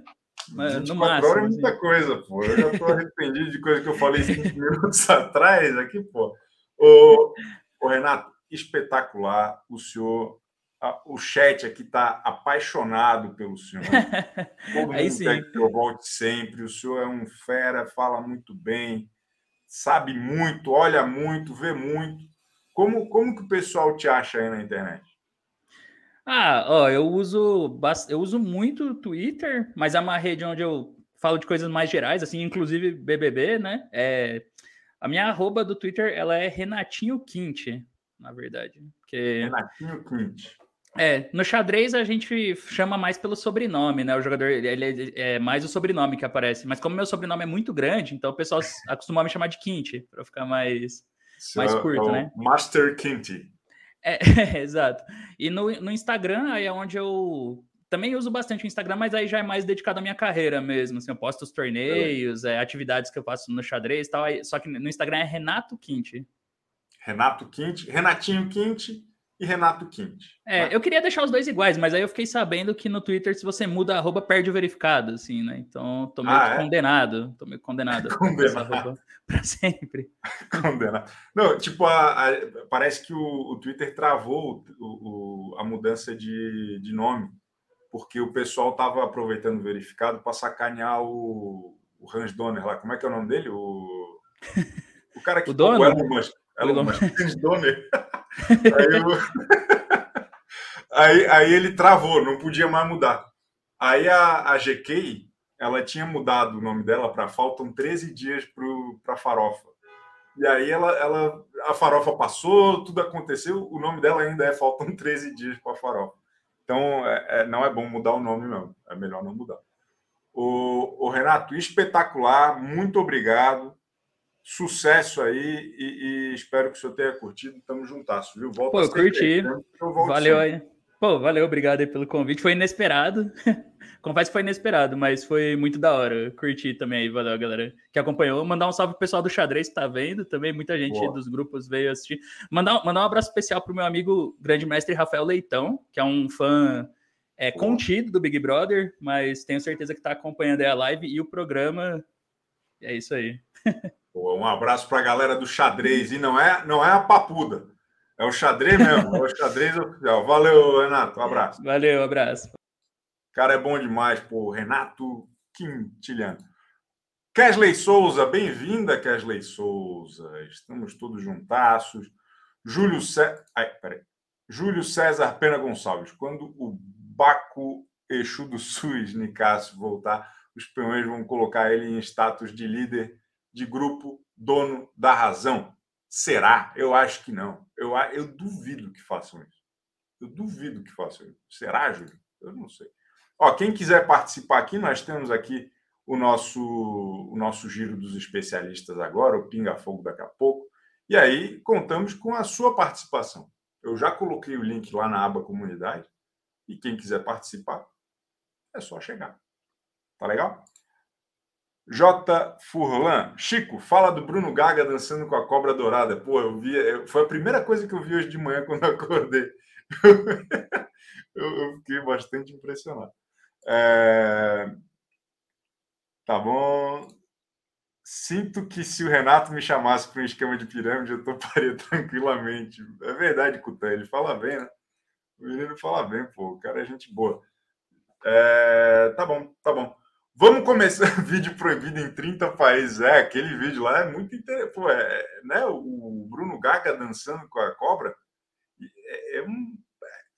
24 no máximo. horas é muita assim. coisa, pô. Eu já tô arrependido de coisa que eu falei cinco (laughs) minutos atrás aqui, pô. Ô, ô, Renato, espetacular. O senhor o chat aqui está apaixonado pelo senhor. (laughs) Todo mundo quer que eu volte sempre. O senhor é um fera, fala muito bem, sabe muito, olha muito, vê muito. Como, como que o pessoal te acha aí na internet? Ah, ó, eu uso eu uso muito o Twitter, mas é uma rede onde eu falo de coisas mais gerais, assim, inclusive BBB, né? É, a minha arroba do Twitter, ela é Renatinho Quinte, na verdade. Porque... Renatinho Quinte. É, no xadrez a gente chama mais pelo sobrenome, né? O jogador, ele, ele é mais o sobrenome que aparece. Mas como meu sobrenome é muito grande, então o pessoal acostuma me chamar de Quinte, para ficar mais, mais é curto, é né? Master Quinte. É, é, (laughs) exato. E no, no Instagram, aí é onde eu também uso bastante o Instagram, mas aí já é mais dedicado à minha carreira mesmo. Assim, eu posto os torneios, é, atividades que eu faço no xadrez e tal. Aí, só que no Instagram é Renato Quinte. Renato Quinte, Renatinho Quinte e Renato Quinte. É, né? eu queria deixar os dois iguais, mas aí eu fiquei sabendo que no Twitter, se você muda a arroba, perde o verificado, assim, né? Então, tô meio ah, é? condenado. Tô meio condenado. (laughs) condenado. Pra sempre. (laughs) condenado. Não, tipo, a, a, parece que o, o Twitter travou o, o, a mudança de, de nome, porque o pessoal tava aproveitando o verificado para sacanear o, o Hans Donner lá. Como é que é o nome dele? O, o cara que... (laughs) o dono? O Elon Musk. Elon Musk. Hans Donner. Aí, eu... (laughs) aí, aí, ele travou, não podia mais mudar. Aí a, a GK, ela tinha mudado o nome dela para faltam 13 dias para farofa. E aí ela, ela, a farofa passou, tudo aconteceu, o nome dela ainda é faltam 13 dias para farofa. Então é, é, não é bom mudar o nome mesmo, é melhor não mudar. O, o Renato, espetacular, muito obrigado sucesso aí e, e, espero que o senhor tenha curtido. Tamo juntas, viu? Volta Pô, eu curti. valeu aí. Pô, valeu, obrigado aí pelo convite. Foi inesperado. (laughs) Confesso que foi inesperado, mas foi muito da hora. Curti também aí, valeu, galera que acompanhou. Mandar um salve pro pessoal do xadrez que tá vendo também. Muita gente Boa. dos grupos veio assistir. Mandar, mandar um abraço especial pro meu amigo grande mestre Rafael Leitão, que é um fã é, contido do Big Brother, mas tenho certeza que tá acompanhando aí a live e o programa. É isso aí. Um abraço para a galera do xadrez. E não é, não é a papuda. É o xadrez mesmo. é o xadrez oficial. Valeu, Renato. Um abraço. Valeu, abraço. Cara, é bom demais, pô. Renato Quintiliano. Kesley Souza, bem-vinda, Kesley Souza. Estamos todos juntaços. Júlio César. Ai. Júlio César Pena Gonçalves. Quando o Baco Exu do SUS, Nicásio, voltar, os peões vão colocar ele em status de líder de grupo dono da razão? Será? Eu acho que não. Eu, eu duvido que façam isso. Eu duvido que façam isso. Será, Júlio? Eu não sei. Ó, quem quiser participar aqui, nós temos aqui o nosso, o nosso giro dos especialistas agora, o Pinga Fogo daqui a pouco. E aí contamos com a sua participação. Eu já coloquei o link lá na aba comunidade. E quem quiser participar, é só chegar. Tá legal? J. Furlan. Chico, fala do Bruno Gaga dançando com a cobra dourada. Pô, eu vi. Foi a primeira coisa que eu vi hoje de manhã quando acordei. (laughs) eu, eu fiquei bastante impressionado. É... Tá bom. Sinto que se o Renato me chamasse para um esquema de pirâmide, eu toparia (laughs) tranquilamente. É verdade, Cutan, ele fala bem, né? O menino fala bem, pô. O cara é gente boa. É... Tá bom, tá bom. Vamos começar (laughs) vídeo proibido em 30 países. É, aquele vídeo lá é muito interessante. Pô, é, né, o Bruno Gaga dançando com a cobra. É, é um,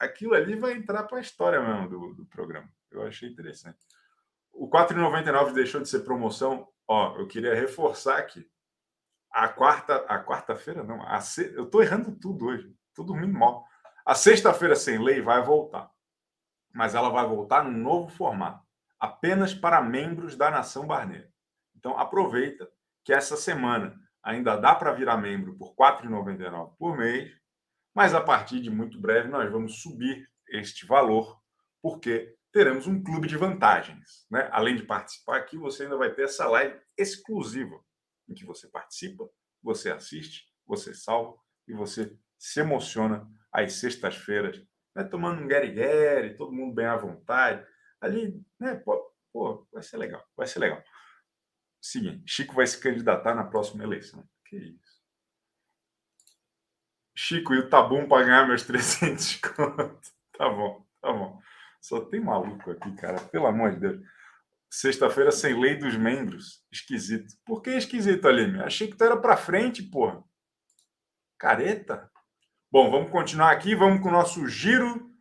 aquilo ali vai entrar para a história mesmo do, do programa. Eu achei interessante. O 4,99 deixou de ser promoção. Ó, eu queria reforçar aqui. A quarta, a quarta-feira não. A se... Eu estou errando tudo hoje. Tudo dormindo mal. A sexta-feira sem lei vai voltar. Mas ela vai voltar num novo formato apenas para membros da Nação Barneira. Então, aproveita que essa semana ainda dá para virar membro por R$ 4,99 por mês, mas a partir de muito breve nós vamos subir este valor, porque teremos um clube de vantagens. Né? Além de participar aqui, você ainda vai ter essa live exclusiva, em que você participa, você assiste, você salva e você se emociona às sextas-feiras, né? tomando um guerre todo mundo bem à vontade, ali, né? Pô, pô, vai ser legal, vai ser legal. Seguinte, Chico vai se candidatar na próxima eleição. Que isso. Chico, e o Tabum para ganhar meus (laughs) 300 contos. Tá bom, tá bom. Só tem maluco aqui, cara. Pelo amor de Deus. Sexta-feira sem lei dos membros. Esquisito. Por que esquisito, Aline? Achei que tu era para frente, porra. Careta. Bom, vamos continuar aqui. Vamos com o nosso giro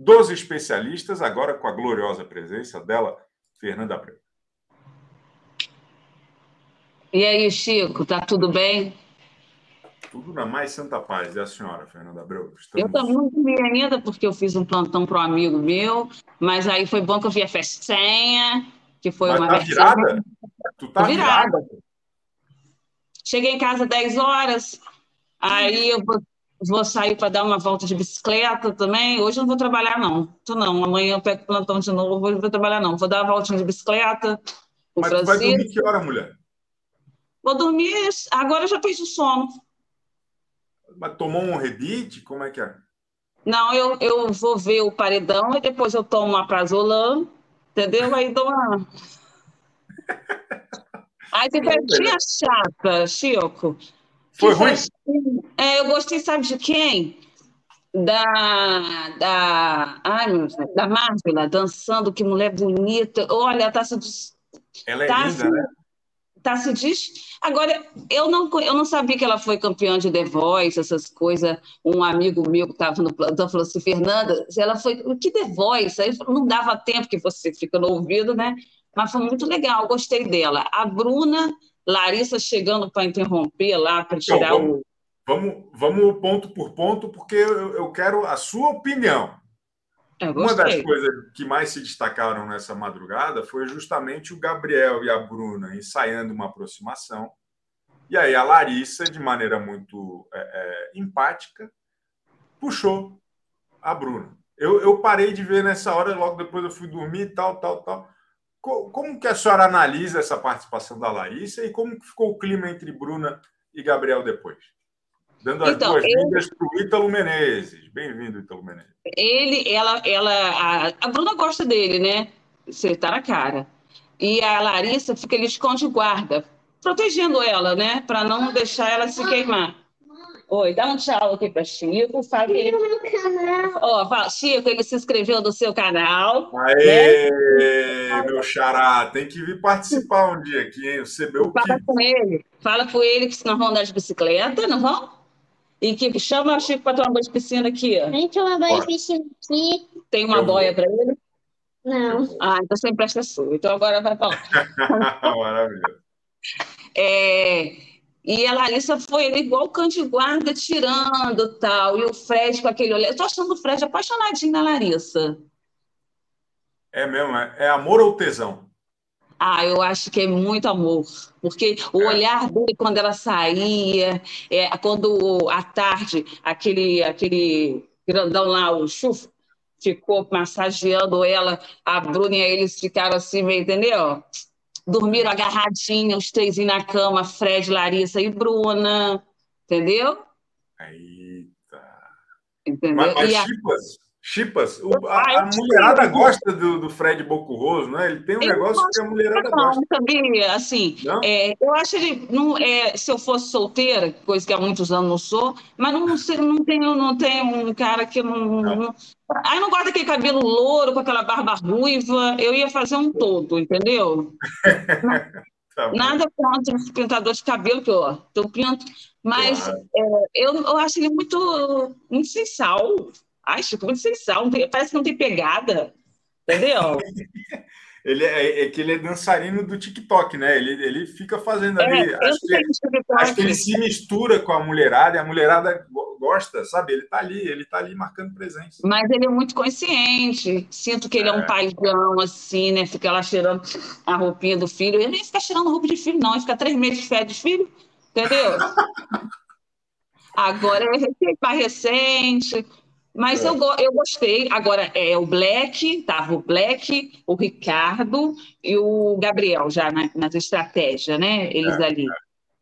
dos especialistas, agora com a gloriosa presença dela, Fernanda Abreu. E aí, Chico, tá tudo bem? Tudo na mais santa paz. E a senhora, Fernanda Abreu? Estamos... Eu também não comi ainda, porque eu fiz um plantão para um amigo meu, mas aí foi bom que eu vi a festinha, que foi mas uma tá virada? Tu tá virada. virada. Cheguei em casa às 10 horas, aí eu vou, vou sair para dar uma volta de bicicleta também. Hoje eu não vou trabalhar, não. Tô não. Amanhã eu pego plantão de novo, não vou trabalhar, não. Vou dar uma voltinha de bicicleta. Mas tu vai dormir que hora, mulher? Vou dormir, agora eu já perdi o sono. Mas tomou um rebite? Como é que é? Não, eu, eu vou ver o paredão e depois eu tomo uma prazolam, entendeu? Aí dou uma. (laughs) Aí fica tinha chata, Chico. Foi ruim? É, eu gostei, sabe de quem? Da. Da. Ai, meu Deus, da Marvel, dançando, que mulher bonita. Olha, tá se. Ela é tá linda, né? tá se diz. Agora, eu não, eu não sabia que ela foi campeã de The Voice, essas coisas. Um amigo meu que estava no plantão falou assim: Fernanda, ela foi. O que The Voice? Aí não dava tempo que você fica no ouvido, né? Mas foi muito legal, gostei dela. A Bruna, Larissa chegando para interromper lá, para então, tirar então, vamos, o. Vamos, vamos ponto por ponto, porque eu, eu quero a sua opinião. Uma das coisas que mais se destacaram nessa madrugada foi justamente o Gabriel e a Bruna ensaiando uma aproximação. E aí a Larissa, de maneira muito é, é, empática, puxou a Bruna. Eu, eu, parei de ver nessa hora, logo depois eu fui dormir, tal, tal, tal. Como que a senhora analisa essa participação da Larissa e como que ficou o clima entre Bruna e Gabriel depois? Dando as então, boas-vindas para o Ítalo Menezes. Bem-vindo, Ítalo Menezes. Ele, ela, ela, a, a Bruna gosta dele, né? Você tá na cara. E a Larissa fica ali esconde guarda, protegendo ela, né? Para não deixar ela se queimar. Oi, dá um tchau aqui para Chico. Fala que... Ó, fala, Chico, ele se inscreveu no seu canal. Aê, né? meu xará, tem que vir participar um dia aqui, hein? Você meu Fala que... com ele. Fala com ele que nós vamos andar de bicicleta, não vamos? E que chama o Chico para tomar banho de piscina aqui. Ó. Vem tomar banho de piscina aqui. Tem uma boia para ele? Não. Ah, então você empresta sua. Então agora vai para lá. (laughs) Maravilha. É, e a Larissa foi ele igual cão de guarda, tirando tal. E o Fred com aquele olhar. Eu tô achando o Fred apaixonadinho na Larissa. É mesmo? É, é amor ou tesão? Ah, eu acho que é muito amor, porque o é. olhar dele quando ela saía, é, quando à tarde aquele aquele grandão lá, o Chufo, ficou massageando ela, a Bruna e eles ficaram assim, entendeu? Dormiram agarradinhos, os três na cama, Fred, Larissa e Bruna, entendeu? Eita. Entendeu? Mas, mas e a... Chipas, o, a, a, mulherada gosta do, do Fred Bocurroso, né? Ele tem um eu negócio que a mulherada não, gosta. Sabia, assim, é, eu acho ele, não, é, se eu fosse solteira, coisa que há muitos anos não sou, mas não, não, tenho, não tenho um cara que não, não. não Aí não gosta daquele cabelo louro, com aquela barba ruiva, eu ia fazer um todo, entendeu? (laughs) tá Nada contra os pintadores de cabelo, que eu, eu pinto, mas claro. é, eu, eu acho ele muito, muito sem sal. Ai, Chico, muito sensual, parece que não tem pegada, entendeu? (laughs) ele é, é, que ele é dançarino do TikTok, né? Ele, ele fica fazendo ali. É, acho, que, acho, que, ele se mistura com a mulherada e a mulherada gosta, sabe? Ele tá ali, ele tá ali marcando presença. Mas ele é muito consciente. Sinto que ele é, um é. paizão, assim, né? Fica lá cheirando a roupinha do filho. Ele nem fica cheirando roupa de filho, não. Ele fica três meses de férias de filho, entendeu? (laughs) Agora é mais recente, mas é. eu, eu gostei. Agora, é o Black, tava o Black, o Ricardo e o Gabriel já na, nas estratégias, né? Eles é. ali.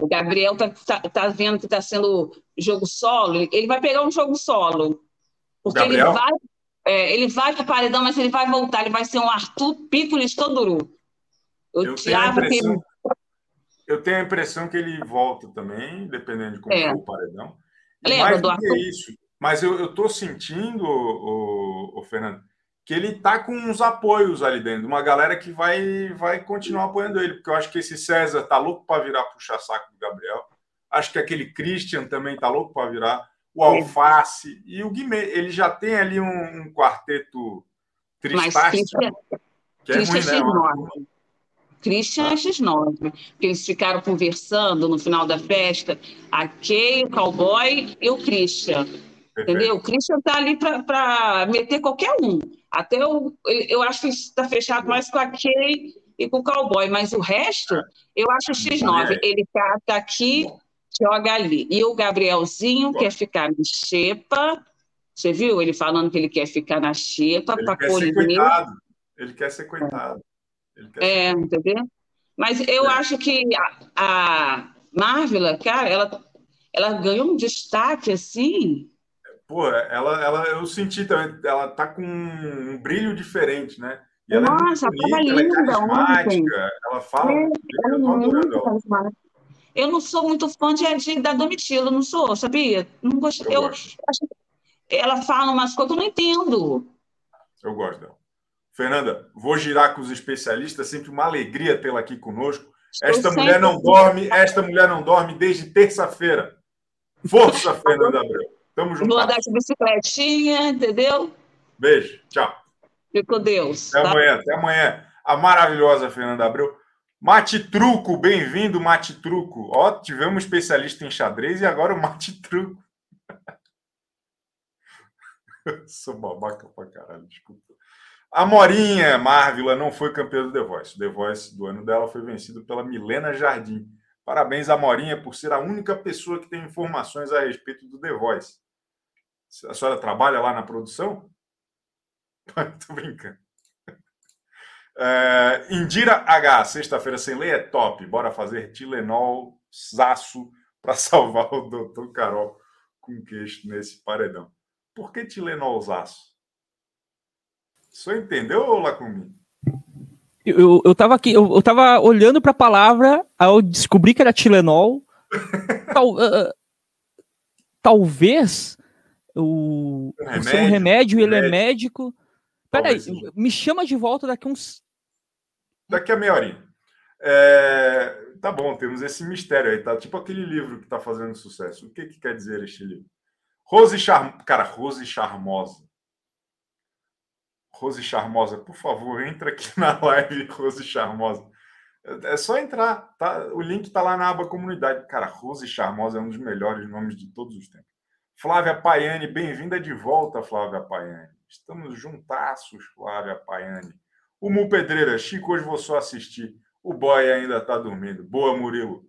O Gabriel tá, tá, tá vendo que está sendo jogo solo, ele vai pegar um jogo solo. Porque ele vai, é, ele vai para o paredão, mas ele vai voltar, ele vai ser um Arthur Picolis Toduru. O eu Thiago tenho, eu tenho a impressão que ele volta também, dependendo de como é. for o paredão. Lembra mais do Arthur? isso mas eu estou sentindo, o, o, Fernando, que ele está com uns apoios ali dentro, uma galera que vai, vai continuar apoiando ele, porque eu acho que esse César tá louco para virar puxa-saco do Gabriel. Acho que aquele Christian também tá louco para virar. O Alface e o Guimê, ele já tem ali um, um quarteto tristaste. Que é ruim, né? Christian é X9. Porque eles ficaram conversando no final da festa, a Kay, o cowboy e o Christian. Entendeu? O Christian tá ali para meter qualquer um. Até o, eu acho que está fechado mais com a Kay e com o cowboy, mas o resto, eu acho o X9. Ele tá, tá aqui, joga ali. E o Gabrielzinho quer ficar no Xepa. Você viu ele falando que ele quer ficar na Xepa para colher. Ele quer ser coitado. Quer é, ser... entendeu? Mas eu é. acho que a, a Marvila, cara, ela, ela ganhou um destaque assim. Pô, ela, ela, eu senti também, ela tá com um brilho diferente, né? E ela é Nossa, é bonita, ela é carismática, ela fala. É, eu, ela. Eu não sou muito fã de, de da Domitila, não sou, sabia? Não gosto. Eu, eu acho, ela fala umas coisas que eu não entendo. Eu gosto dela. Fernanda, vou girar com os especialistas, sempre uma alegria tê-la aqui conosco. Esta mulher não dorme, esta mulher não dorme desde terça-feira. Força, (laughs) Fernanda Abreu. Tamo junto. Vou andar de bicicletinha, entendeu? Beijo, tchau. Fique com Deus. Até tá? amanhã, até amanhã. A maravilhosa Fernanda Abreu. Mate Truco, bem-vindo, Mate Truco. Ó, tivemos um especialista em xadrez e agora o Mate Truco. (laughs) Sou babaca pra caralho, desculpa. A Morinha Marvila não foi campeã do The Voice. O The Voice do ano dela foi vencido pela Milena Jardim. Parabéns a Morinha por ser a única pessoa que tem informações a respeito do The Voice. A senhora trabalha lá na produção? (laughs) Tô brincando. (laughs) É, Indira H, sexta-feira sem lei é top. Bora fazer Tilenol Zaço (laughs) para salvar o doutor Carol com queixo nesse paredão. Por que Tilenol Zaço? Você entendeu, Lacumi? Eu, eu tava aqui, eu, eu tava olhando para a palavra, aí eu descobri que era Tilenol. Tal, uh, talvez o, um remédio, um remédio, ele é médico. Peraí, me chama de volta daqui uns Daqui a meia horinha. É, tá bom, temos esse mistério aí, tá? Tipo aquele livro que tá fazendo sucesso. O que, que quer dizer este livro? Rose Charmosa. Cara, Rose Charmosa. Rose Charmosa, por favor, entra aqui na live, Rose Charmosa. É só entrar, tá? O link tá lá na aba comunidade. Cara, Rose Charmosa é um dos melhores nomes de todos os tempos. Flávia Paiane, bem-vinda de volta, Flávia Paiane. Estamos juntaços, Flávia Paiane. O Mu Pedreira, Chico, hoje vou só assistir. O boy ainda tá dormindo. Boa, Murilo.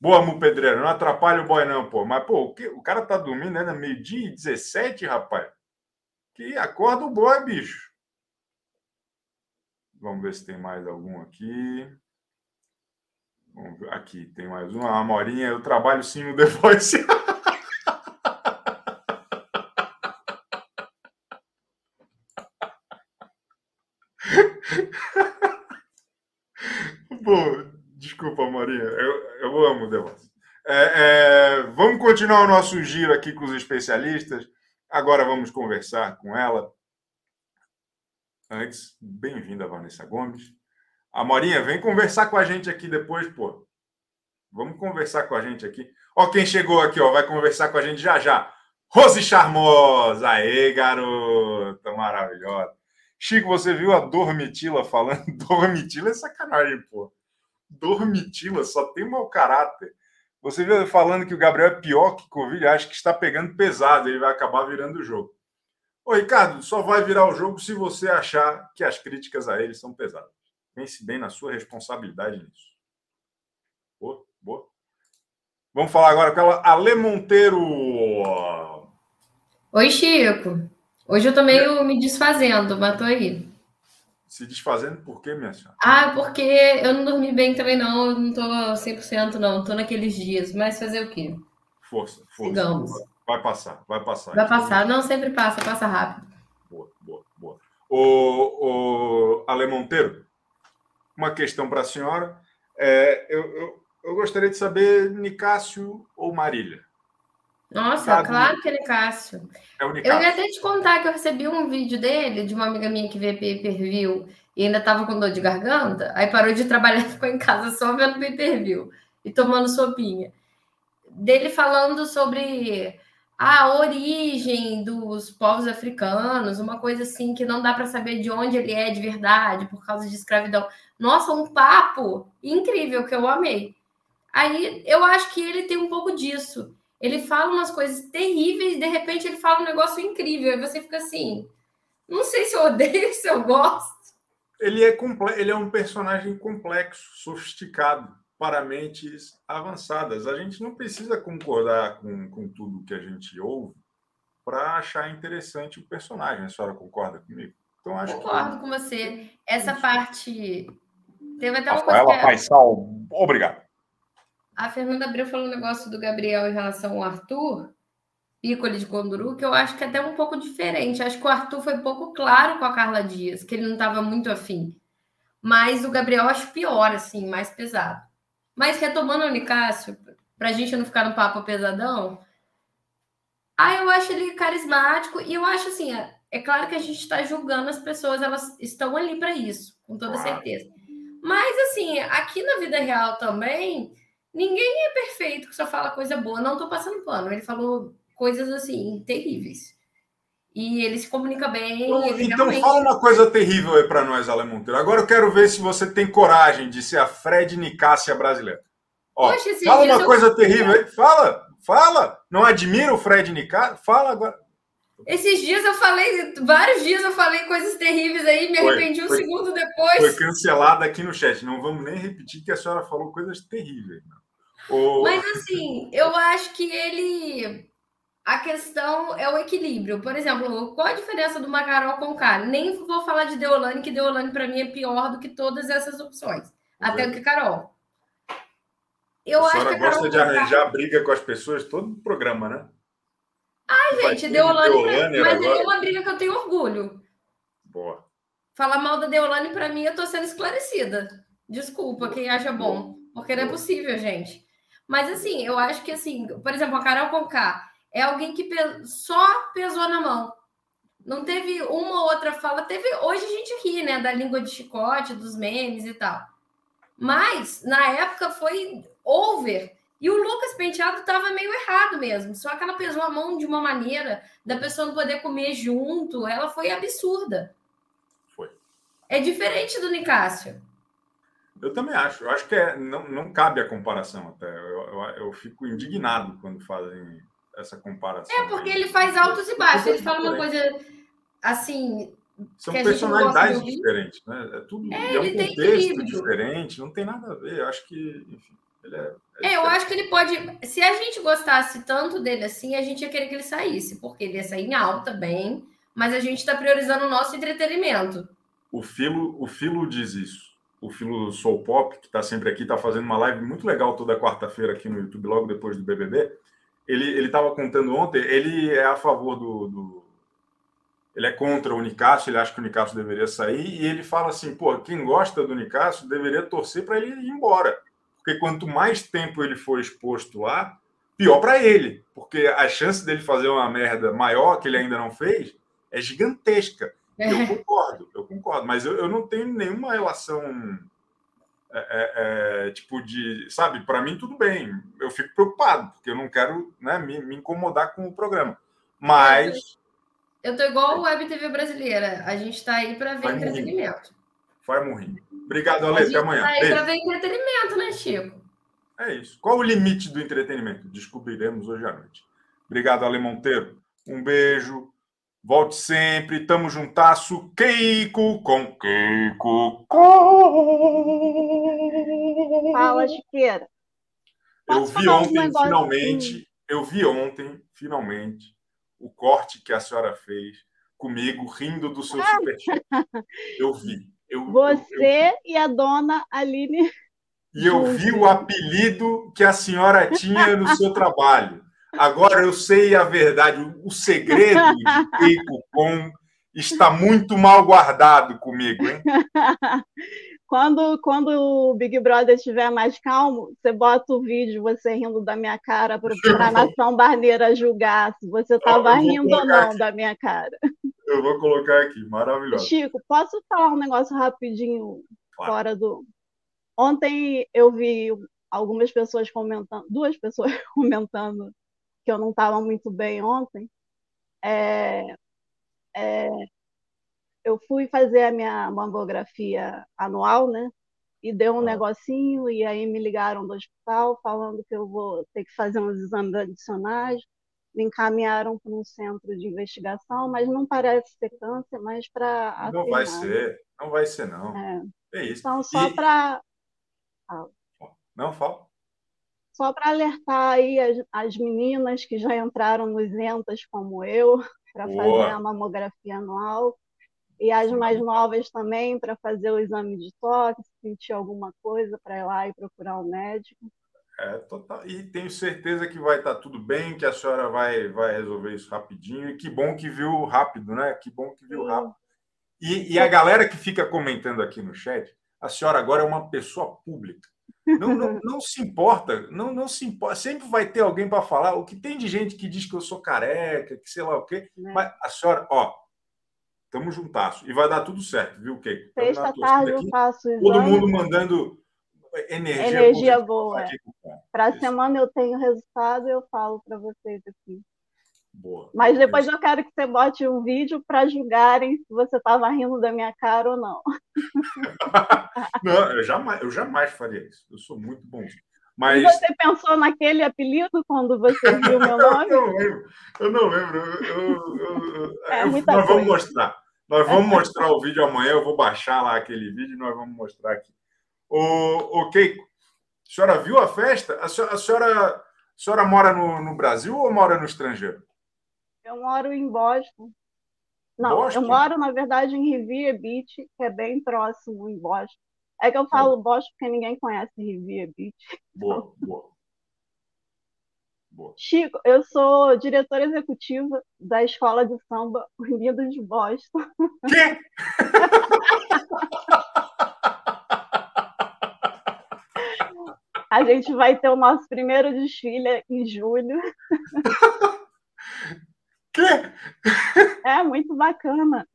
Boa, Mu Pedreira. Não atrapalha o boy, não, pô. Mas, pô, o, que... o cara tá dormindo ainda meio-dia e 17, rapaz. Que acorda o boy, bicho. Vamos ver se tem mais algum aqui. Aqui, tem mais uma. A Morinha, eu trabalho sim no (laughs) The Voice. Pô, desculpa, Maria. Eu, eu amo o. É, é, vamos continuar o nosso giro aqui com os especialistas. Agora vamos conversar com ela. Antes, bem-vinda, Vanessa Gomes. A Morinha, vem conversar com a gente aqui depois, pô. Vamos conversar com a gente aqui. Ó, quem chegou aqui, ó, vai conversar com a gente já já. Rose Charmosa! Aê, garota maravilhosa. Chico, você viu a Dormitila falando? (laughs) Dormitila é sacanagem, pô. Dormitila só tem mau caráter. Você viu falando que o Gabriel é pior que Covid? Acho que está pegando pesado, ele vai acabar virando o jogo. Ô, Ricardo, só vai virar o jogo se você achar que as críticas a ele são pesadas. Pense bem na sua responsabilidade nisso. Boa, boa. Vamos falar agora com ela, Ale Monteiro. Oi, Chico. Hoje eu tô meio me desfazendo, mas aí. Se desfazendo por quê, minha senhora? Ah, porque eu não dormi bem também, não. Eu não tô 100%, não. Tô naqueles dias. Mas fazer o quê? Força, força. Sigamos. Vai passar, vai passar. Vai passar. Não, sempre passa, passa rápido. Boa, boa, boa. O, o Ale Monteiro, uma questão para a senhora. É, eu, eu, eu gostaria de saber Nicásio ou Marília? Nossa, claro que ele é Cássio. É eu ia até te contar que eu recebi um vídeo dele, de uma amiga minha que vê pay-per-view e ainda estava com dor de garganta, aí parou de (laughs) trabalhar e ficou em casa só vendo pay-per-view e tomando sopinha. Dele falando sobre a origem dos povos africanos, uma coisa assim que não dá para saber de onde ele é de verdade por causa de escravidão. Nossa, um papo incrível que eu amei. Aí eu acho que ele tem um pouco disso. Ele fala umas coisas terríveis, de repente ele fala um negócio incrível, e você fica assim, não sei se eu odeio, (laughs) se eu gosto. Ele é, ele é um personagem complexo, sofisticado para mentes avançadas. A gente não precisa concordar com, com tudo que a gente ouve para achar interessante o personagem. A senhora concorda comigo? Então, acho Concordo que... com você. Essa parte. Teve até uma Rafaela coisa. Que... Paisal, obrigado. A Fernanda Abreu falou um negócio do Gabriel em relação ao Arthur, ícone de Conduru, que eu acho que é até um pouco diferente. Acho que o Arthur foi pouco claro com a Carla Dias, que ele não estava muito afim. Mas o Gabriel acho pior, assim, mais pesado. Mas retomando o Nicásio, para a gente não ficar no papo pesadão, ah, eu acho ele carismático e eu acho assim, é, é claro que a gente está julgando as pessoas, elas estão ali para isso, com toda certeza. Mas assim, aqui na vida real também, ninguém é perfeito que só fala coisa boa. Não estou passando pano. Ele falou coisas assim terríveis. E ele se comunica bem. Então, realmente... fala uma coisa terrível aí para nós, Ale Monteiro. Agora eu quero ver se você tem coragem de ser a Fred Nicássia brasileira. Ó, Poxa, fala uma coisa eu... terrível aí. Fala, fala. Não admira o Fred Nicássia? Fala agora. Esses dias eu falei, vários dias eu falei coisas terríveis aí, me foi, arrependi um foi, segundo depois. Foi cancelada aqui no chat. Não vamos nem repetir que a senhora falou coisas terríveis. Mas assim, eu acho que ele a questão é o equilíbrio. Por exemplo, qual a diferença do Macarol com Carol? Nem vou falar de Deolane, que Deolane para mim é pior do que todas essas opções. Até do que Carol. Eu a acho que a gosta de arranjar briga com as pessoas todo o programa, né? Ai, gente, Deolane, Deolane mas é uma briga que eu tenho orgulho. Boa. Falar mal da Deolane, para mim, eu tô sendo esclarecida. Desculpa quem acha bom, porque não é possível, gente. Mas assim, eu acho que assim, por exemplo, a Carol Conká, é alguém que só pesou na mão. Não teve uma ou outra fala. Teve. Hoje a gente ri, né? Da língua de chicote, dos memes e tal. Mas, na época, foi over. E o Lucas Penteado estava meio errado mesmo. Só que ela pesou a mão de uma maneira da pessoa não poder comer junto. Ela foi absurda. Foi. É diferente do Nicásio. Eu também acho. Eu acho que é, não, não cabe a comparação até. Eu, eu, eu fico indignado quando fazem essa comparação. É, porque ele faz altos e baixos. Ele fala uma coisa assim. São personalidades diferentes, né? É tudo é, é um contexto diferente, não tem nada a ver. Eu acho que, enfim, ele é. É, é eu acho que ele pode. Se a gente gostasse tanto dele assim, a gente ia querer que ele saísse, porque ele ia sair em alta bem, mas a gente está priorizando o nosso entretenimento. O Filo, o Filo diz isso. O Filo Soul Pop, que está sempre aqui, está fazendo uma live muito legal toda quarta-feira aqui no YouTube, logo depois do BBB ele estava contando ontem, ele é a favor do, do, Ele é contra o Nicásio, ele acha que o Nicásio deveria sair, e ele fala assim: pô, quem gosta do Nicásio deveria torcer para ele ir embora. Porque quanto mais tempo ele for exposto lá, pior para ele. Porque a chance dele fazer uma merda maior que ele ainda não fez é gigantesca. Eu concordo, eu concordo, mas eu, eu não tenho nenhuma relação é, é, é, tipo de, sabe, para mim tudo bem. Eu fico preocupado, porque eu não quero né, me, me incomodar com o programa. Mas. Eu tô igual o Web TV brasileira. A gente está aí para ver Vai entretenimento. Vai morrer. Obrigado, Ale. Até amanhã. Tá aí para ver entretenimento, né, Chico? É isso. Qual o limite do entretenimento? Descobriremos hoje à noite. Obrigado, Ale Monteiro. Um beijo. Volte sempre, tamo juntasso. Keiko com Keiko com. Fala, Chiqueira. Eu vi ontem, finalmente, eu vi ontem, finalmente, o corte que a senhora fez comigo, rindo do seu superchat. Eu vi. Eu, Você eu, eu... e a dona Aline. E eu vi o apelido que a senhora tinha no seu trabalho. Agora eu sei a verdade. O segredo de (laughs) Com está muito mal guardado comigo, hein? (laughs) Quando, quando o Big Brother estiver mais calmo, você bota o vídeo, você rindo da minha cara, para a nação barneira julgar se você estava rindo ou não aqui. da minha cara. Eu vou colocar aqui, maravilhoso. Chico, posso falar um negócio rapidinho claro. fora do. Ontem eu vi algumas pessoas comentando, duas pessoas (laughs) comentando que eu não estava muito bem ontem, é, é, eu fui fazer a minha mamografia anual, né? E deu um ah. negocinho, e aí me ligaram do hospital falando que eu vou ter que fazer uns exames adicionais. Me encaminharam para um centro de investigação, mas não parece ser câncer, mas para. Não vai ser, não vai ser, não. É, é isso. Então, só e... para. Não, fala. Só para alertar aí as, as meninas que já entraram nos entas como eu, para fazer a mamografia anual, e as mais novas também para fazer o exame de toque, se sentir alguma coisa para ir lá e procurar um médico. É, total. E tenho certeza que vai estar tá tudo bem, que a senhora vai, vai resolver isso rapidinho. E que bom que viu rápido, né? Que bom que viu rápido. E, e a galera que fica comentando aqui no chat, a senhora agora é uma pessoa pública. Não, não, (laughs) não se importa, não, não se importa. Sempre vai ter alguém para falar. O que tem de gente que diz que eu sou careca, que sei lá o quê. É. Mas a senhora, ó, estamos juntasso. E vai dar tudo certo, viu, Kei? Sexta tarde eu faço exame. Todo mundo mandando energia, energia boa. Para a semana eu tenho resultado eu falo para vocês aqui. Boa. Mas depois eu quero que você bote um vídeo para julgarem se você estava rindo da minha cara ou não. (laughs) não, eu jamais, eu jamais faria isso. Eu sou muito bom. Mas... Você pensou naquele apelido quando você viu meu nome? (laughs) eu não lembro. Eu não lembro. Eu, eu, é nós coisa. vamos mostrar. Nós vamos mostrar o vídeo amanhã. Eu vou baixar lá aquele vídeo e nós vamos mostrar aqui. O, o Keiko, a senhora viu a festa? A senhora, a senhora, a senhora mora no, no Brasil ou mora no estrangeiro? Eu moro em Boston. Não, Boston? eu moro, na verdade, em Revere Beach, que é bem próximo em Boston. É que eu falo Boston porque ninguém conhece Revere Beach. Boa, boa. boa. Chico, eu sou diretora executiva da escola de samba Unidos de Boston. Quê? (laughs) A gente vai ter o nosso primeiro desfile em julho. (laughs) Quê? É muito bacana.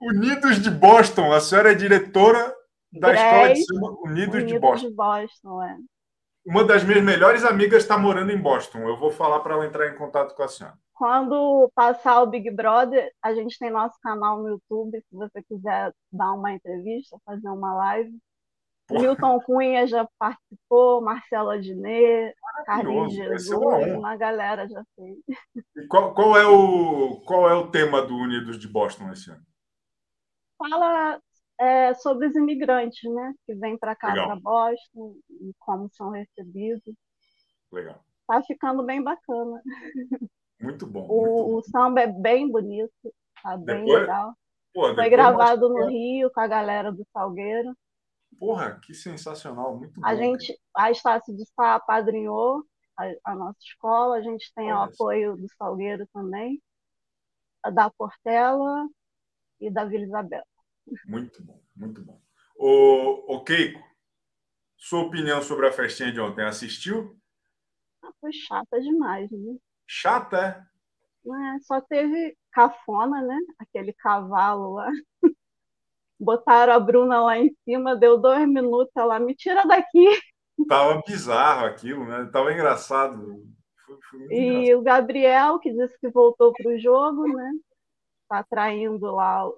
Unidos de Boston, a senhora é diretora da Grace, escola de samba Unidos, Unidos de Boston. De Boston é. Uma das minhas melhores amigas está morando em Boston. Eu vou falar para ela entrar em contato com a senhora. Quando passar o Big Brother, a gente tem nosso canal no YouTube. Se você quiser dar uma entrevista, fazer uma live, Porra. Milton Cunha já participou, Marcela Diné, Carlinhos Jesus, uma galera já fez. E qual, qual, é o, qual é o tema do Unidos de Boston esse ano? Fala é, sobre os imigrantes, né? Que vêm para cá, para Boston, e como são recebidos. Legal. Tá ficando bem bacana. Muito bom. O, muito bom. o samba é bem bonito, tá bem depois, legal. Pô, Foi gravado no Rio com a galera do Salgueiro. Porra, que sensacional, muito bom. A gente, a Estácio de Sá apadrinhou a, a, nossa escola, a gente tem Olha o apoio do Salgueiro também, da Portela e da Vila Isabel. Muito bom, muito bom. O, o Keiko, sua opinião sobre a festinha de ontem, assistiu? Ah, foi chata demais, né? Chata, é? é? Só teve cafona, né? Aquele cavalo lá. (laughs) botaram a Bruna lá em cima, deu dois minutos, ela me tira daqui. Tava bizarro aquilo, né? Tava engraçado. Foi, foi e engraçado. o Gabriel, que disse que voltou para o jogo, né? Tá traindo lá,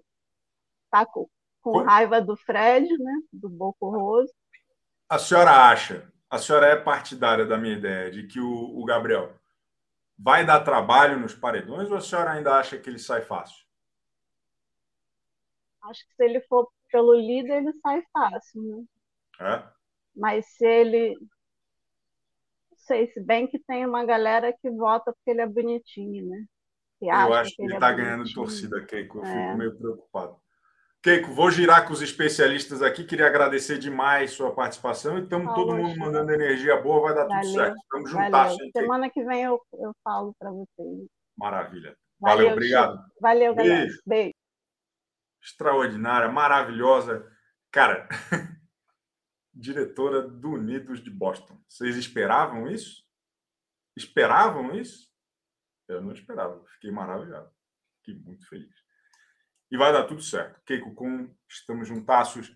tá com, com raiva do Fred, né? Do Boco Roso. A senhora acha, a senhora é partidária da minha ideia de que o, o Gabriel vai dar trabalho nos paredões ou a senhora ainda acha que ele sai fácil? Acho que se ele for pelo líder, ele sai fácil, né? É? Mas se ele. Não sei, se bem que tem uma galera que vota porque ele é bonitinho, né? Que Eu acho que, ele está é ganhando torcida, Keiko. Eu é. fico meio preocupado. Keiko, vou girar com os especialistas aqui. Queria agradecer demais sua participação e estamos todo mundo mandando energia boa, vai dar Valeu. tudo certo. Estamos juntos. Semana que vem eu, eu falo para vocês. Maravilha. Valeu, Valeu obrigado. Valeu, galera. Beijo. Beijo extraordinária, maravilhosa. Cara, (laughs) diretora do Unidos de Boston. Vocês esperavam isso? Esperavam isso? Eu não esperava. Fiquei maravilhado. Fiquei muito feliz. E vai dar tudo certo. Keiko Kun, estamos juntaços.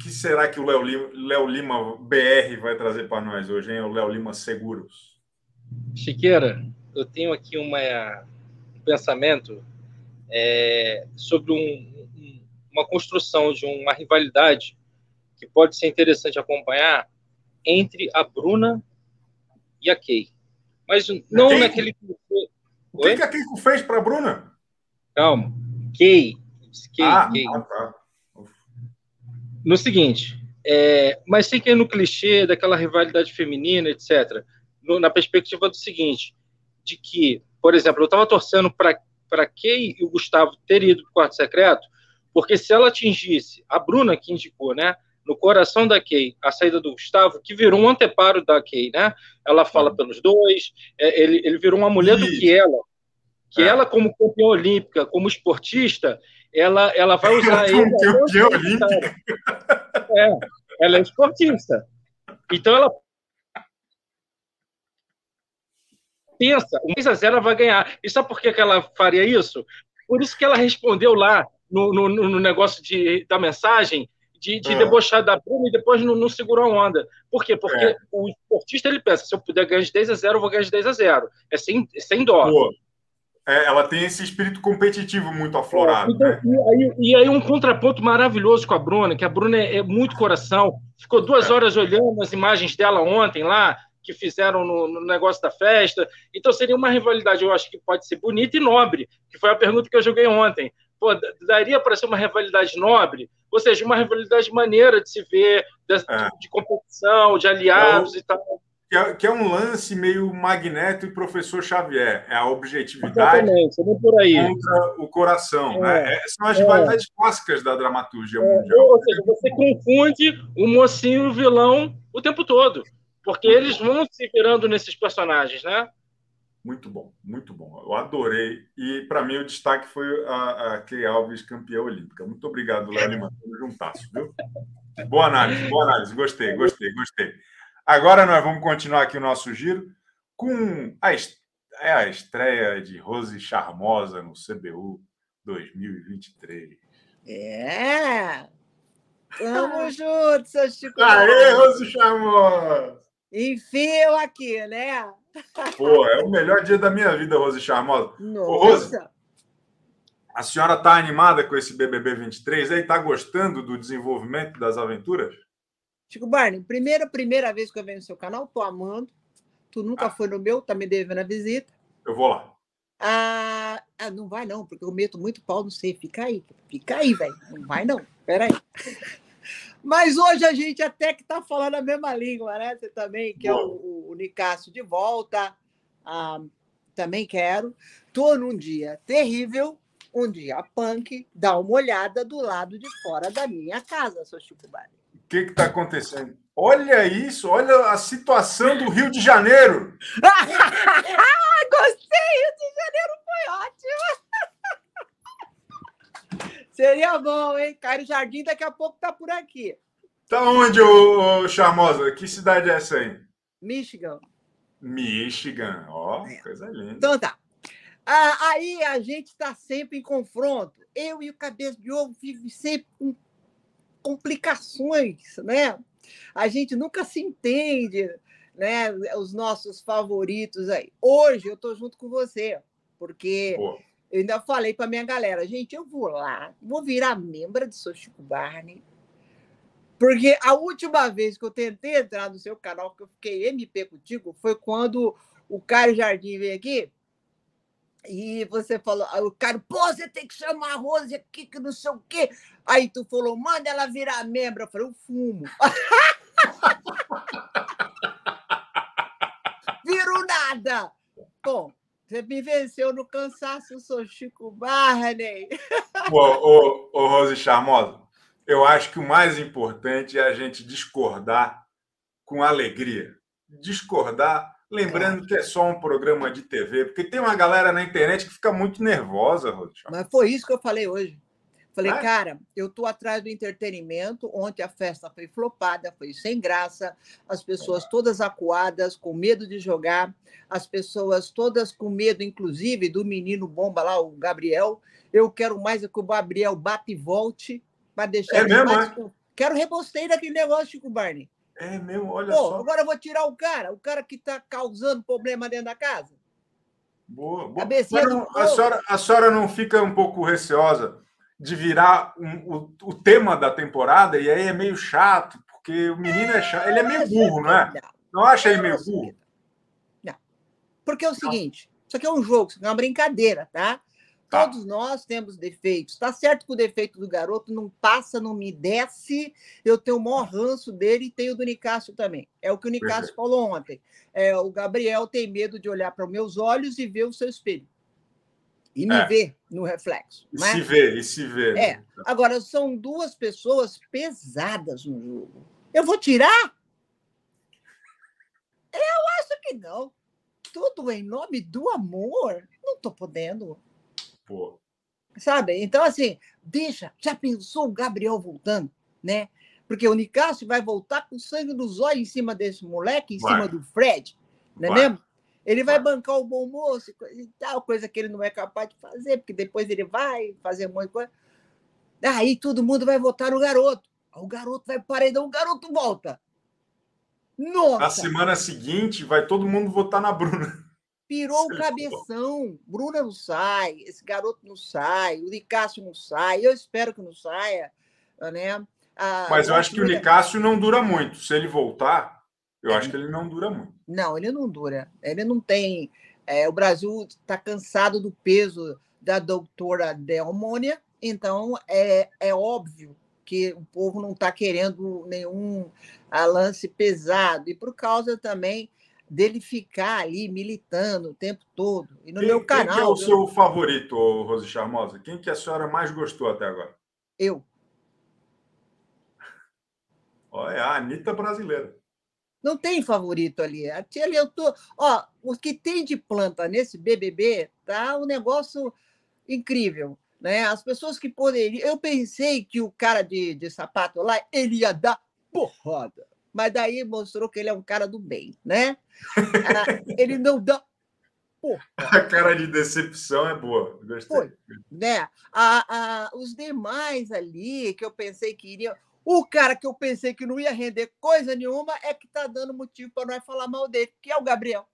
Que será que o Léo Lima, Lima BR vai trazer para nós hoje, hein? O Léo Lima Seguros. Chiqueira, eu tenho aqui uma, um pensamento é, sobre um, um, uma construção de uma rivalidade que pode ser interessante acompanhar entre a Bruna e a Kay. Mas não Keiko? naquele. O que, que a Keiko fez para a Bruna? Calma. Kay. Kay, ah, Kay. Ah, tá. No seguinte, é, mas sem que no clichê daquela rivalidade feminina, etc. No, na perspectiva do seguinte, de que, por exemplo, eu estava torcendo para Kay e o Gustavo ter ido para o quarto secreto, porque se ela atingisse a Bruna que indicou, né? no coração da Kay, a saída do Gustavo, que virou um anteparo da Kay, né? Ela fala uhum. pelos dois, é, ele, ele virou uma mulher do que ela, que é. ela como campeã olímpica, como esportista, ela, ela vai usar ele. Campeã olímpica. É, ela é esportista. Então ela pensa, o 6 a 0 ela vai ganhar. E sabe por que, que ela faria isso? Por isso que ela respondeu lá no, no, no negócio de, da mensagem de, de é. debochar da Bruna e depois não, não segurou a onda. Por quê? Porque é. o esportista ele pensa: se eu puder ganhar de 10 a 0, eu vou ganhar de 10 a 0. É sem, é sem dó. Pô, é, ela tem esse espírito competitivo muito aflorado. Então, né? e, aí, e, aí, um contraponto maravilhoso com a Bruna, que a Bruna é, é muito coração. Ficou duas é. horas olhando as imagens dela ontem lá, que fizeram no, no, negócio da festa. Então seria uma rivalidade, eu acho que pode ser bonita e nobre, que foi a pergunta que eu joguei ontem. Pô, daria para ser uma rivalidade nobre, ou seja, uma rivalidade maneira de se ver, de, é. de competição, de aliados então, e tal. Que é, que é, um lance meio Magneto e Professor Xavier. É a objetividade contra o coração. É, né? É, são as é. rivalidades clássicas da dramaturgia é, mundial. Ou seja, você confunde o mocinho e o vilão o tempo todo. Porque eles vão se virando nesses personagens, né? Muito bom, muito bom. Eu adorei. E para mim o destaque foi a, a Key Alves campeã olímpica. Muito obrigado, Léo Lima, pelo juntasso, viu? Boa análise, boa análise. Gostei, gostei, gostei. Agora nós vamos continuar aqui o nosso giro com a, é a estreia de Rose Charmosa no CBU 2023. É! Tamo junto, seu Chico. Aê, Rose Charmosa! Enfim, eu aqui, né? Pô, é o melhor dia da minha vida, Rose Charmosa. Nossa. Ô, Rose, a senhora está animada com esse BBB 23 aí? Está gostando do desenvolvimento das aventuras? Chico Barney, primeira, primeira vez que eu venho no seu canal, tô amando. Tu nunca ah. foi no meu, tá me devendo a visita. Eu vou lá. Ah, ah, não vai não, porque eu meto muito pau no sei. Fica aí, fica aí, velho. Não vai não. Peraí. Mas hoje a gente até que está falando a mesma língua, né? Você também quer o, o, Nicásio de volta. Ah, também quero. Estou num dia terrível, um dia punk. Dá uma olhada do lado de fora da minha casa, seu Chico Bari. O que está acontecendo? Olha isso, olha a situação do Rio de Janeiro. (laughs) Gostei, Rio de Janeiro foi ótimo. Seria bom, hein? Cairo Jardim daqui a pouco tá por aqui. Tá onde, ô, ô Charmosa? Que cidade é essa aí? Michigan. Michigan, ó, é. coisa linda. Então tá. Ah, aí a gente está sempre em confronto. Eu e o Cabeça de Ovo vivem sempre com complicações, né? A gente nunca se entende, né? Os nossos favoritos aí. Hoje eu estou junto com você, porque Pô. Eu ainda falei para minha galera, gente, eu vou lá, vou virar membro de Sou Chico Barney, porque a última vez que eu tentei entrar no seu canal, que eu fiquei MP contigo, foi quando o Caio Jardim veio aqui e você falou, o cara, pô, você tem que chamar a Rose aqui, que não sei o quê. Aí tu falou, manda ela virar membro. Eu falei, eu fumo. (laughs) Viro nada. Bom, você me venceu no cansaço, eu sou Chico Barney. (laughs) Ô, ô, ô, Rose Charmosa, eu acho que o mais importante é a gente discordar com alegria. Discordar, lembrando é. que é só um programa de TV, porque tem uma galera na internet que fica muito nervosa, Rose Charmosa. Mas foi isso que eu falei hoje. Falei, é? cara, eu tô atrás do entretenimento. Ontem a festa foi flopada, foi sem graça, as pessoas todas acuadas, com medo de jogar, as pessoas todas com medo, inclusive, do menino bomba lá, o Gabriel. Eu quero mais é que o Gabriel bate e volte para deixar. É mesmo, mais... é? Quero rebosteio daquele negócio, Chico Barney. É mesmo, olha Pô, só. Agora eu vou tirar o cara, o cara que está causando problema dentro da casa. Boa, boa. Não, a, senhora, a senhora não fica um pouco receosa de virar um, o, o tema da temporada e aí é meio chato, porque o menino é chato, ele é meio burro, não é? Não acha ele meio burro? Não. Porque é o seguinte, isso aqui é um jogo, isso aqui é uma brincadeira, tá? Tá. Todos nós temos defeitos. Está certo que o defeito do garoto não passa, não me desce. Eu tenho o maior ranço dele e tenho o do Nicásio também. É o que o Nicásio falou ontem. É, o Gabriel tem medo de olhar para os meus olhos e ver o seu espelho. E me é. ver no reflexo. E é? se vê, e se vê. É. Agora, são duas pessoas pesadas no jogo. Eu vou tirar? Eu acho que não. Tudo em nome do amor. Não estou podendo. Pô. Sabe? Então, assim, deixa. Já pensou o Gabriel voltando, né? Porque o Nicásio vai voltar com sangue nos olhos em cima desse moleque, em vai. cima do Fred, não é vai. mesmo? Ele vai, bancar o bom moço e tal, coisa que ele não é capaz de fazer, porque depois ele vai fazer um monte de coisa. Aí todo mundo vai votar no garoto. O garoto vai paredão, o garoto volta. Nossa! Na semana seguinte, vai todo mundo votar na Bruna. Pirou o cabeção. Bruna não sai, esse garoto não sai, o Nicásio não sai. Eu espero que não saia, né? A, Mas eu acho que o Nicásio não dura muito. Se ele voltar, eu acho que ele não dura muito. Não, ele não dura. Ele não tem. É, o Brasil está cansado do peso da doutora Delmônia, então é, é óbvio que o povo não está querendo nenhum lance pesado. E por causa também dele ficar ali militando o tempo todo. E no quem, meu canal. Quem é o seu favorito, Rose Charmosa? Quem que a senhora mais gostou até agora? Eu. Olha, é a Anitta brasileira. Não tem favorito ali. Ali eu tô. Ó, o que tem de planta nesse BBB tá um negócio incrível. Né? As pessoas que poderiam. Eu pensei que o cara de, de sapato lá ele ia dar porrada mas daí mostrou que ele é um cara do bem, né? Ah, ele não dá. A cara de decepção é boa. Gostei. Foi, né? A, a, os demais ali que eu pensei que iriam. O cara que eu pensei que não ia render coisa nenhuma é que está dando motivo para nós falar mal dele, que é o Gabriel.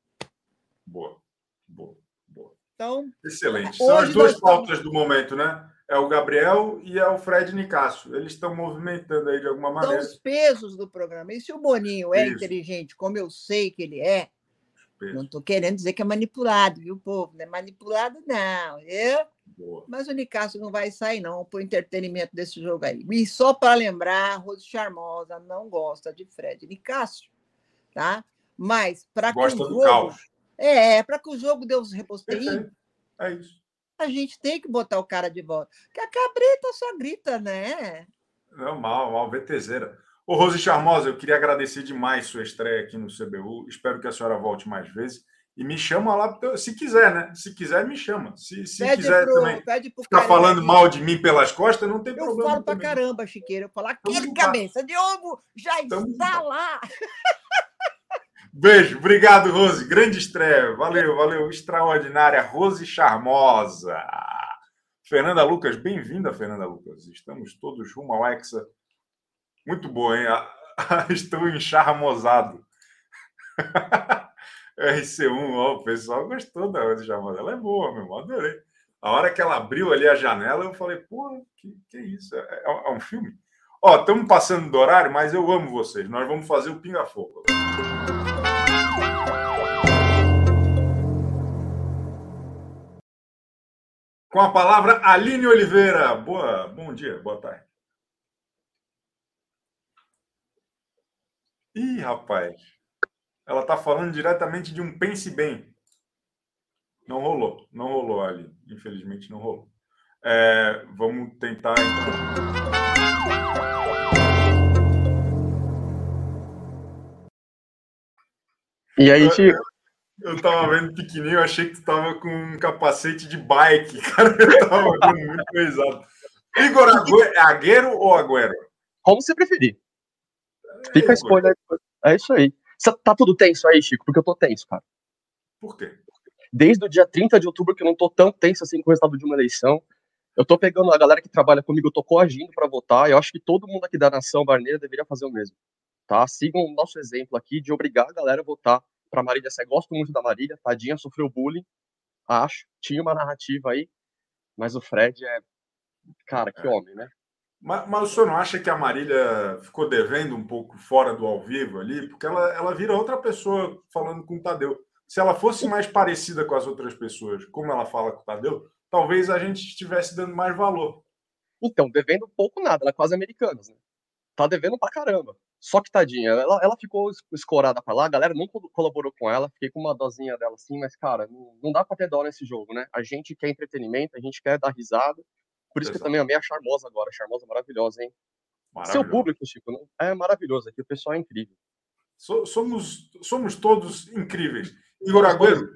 Boa, boa, boa. Então, Excelente. São as duas pautas estamos... do momento, né? é o Gabriel e é o Fred Nicásio. Eles estão movimentando aí de alguma maneira. São os pesos do programa. E se o Boninho é Isso. inteligente, como eu sei que ele é, não estou querendo dizer que é manipulado, viu, povo? Não é manipulado, não. Eu... Boa. Mas o Nicásio não vai sair, não, por entretenimento desse jogo aí. E só para lembrar, Rose Charmosa não gosta de Fred Nicásio, tá? Mas para que o jogo... Caos. É, para que o jogo dê os reposteinhos. É isso a gente tem que botar o cara de volta. Porque a cabrita só grita, né? Não, mal, mal, VTZera. Ô, Rose Charmosa, eu queria agradecer demais sua estreia aqui no CBU. Espero que a senhora volte mais vezes. E me chama lá, se quiser, né? Se quiser, me chama. Se, se quiser pro, também ficar falando mal de mim pelas costas, não tem eu problema. Eu falo pra caramba, Chiqueira. Eu falo, aquele cabeça de ovo já Tamo está lá. Beijo, obrigado, Rose. Grande estreia. Valeu, valeu. Extraordinária. Rose Charmosa. Fernanda Lucas, bem-vinda, Fernanda Lucas. Estamos todos rumo ao Hexa. Muito boa, hein? (laughs) Estou encharmosado. (laughs) RC1, ó, o pessoal gostou da Charmosa. Ela é boa, meu irmão. Adorei. A hora que ela abriu ali a janela, eu falei, pô, que, que isso? É, é, um filme? Ó, estamos passando do horário, mas eu amo vocês. Nós vamos fazer o Pinga Fogo. Com a palavra, Aline Oliveira. Boa, bom dia, boa tarde. Ih, rapaz. Ela está falando diretamente de um pense bem. Não rolou, não rolou ali. Infelizmente não rolou. É, vamos tentar então. E aí, Chico? Eu tava vendo pequenininho, achei que tu tava com um capacete de bike, (laughs) cara. Eu tava vendo muito pesado. Igor é Agüero ou Agüero? Como você preferir. Fica a escolha. É isso aí. Você tá tudo tenso aí, Chico? Porque eu tô tenso, cara. Por quê? Desde o dia 30 de outubro que eu não tô tão tenso assim com o resultado de uma eleição. Eu tô pegando a galera que trabalha comigo, eu tô coagindo para votar. Eu acho que todo mundo aqui da nação Barneira deveria fazer o mesmo. tá? Sigam o nosso exemplo aqui de obrigar a galera a votar para Marília Sé. Gosto muito da Marília, tadinha, sofreu bullying, acho. Tinha uma narrativa aí, mas o Fred é. Cara, que é. homem, né? Mas, mas, o senhor não acha que a Marília ficou devendo um pouco fora do ao vivo ali? Porque ela, ela vira outra pessoa falando com o Tadeu. Se ela fosse mais parecida com as outras pessoas, como ela fala com o Tadeu, talvez a gente estivesse dando mais valor. Então, devendo pouco nada, ela é quase americana, né? Tá devendo pra caramba. Só que tadinha, ela, ela ficou escorada pra lá, a galera não colaborou com ela, fiquei com uma dosinha dela assim, mas, cara, não, não dá pra ter dó nesse jogo, né? A gente quer entretenimento, a gente quer dar risada. Por isso Exato. que eu também amei a Charmosa agora, a Charmosa maravilhosa, hein? Seu público, Chico, é maravilhoso aqui, o pessoal é incrível. So, somos, somos todos incríveis. Igor Agüero,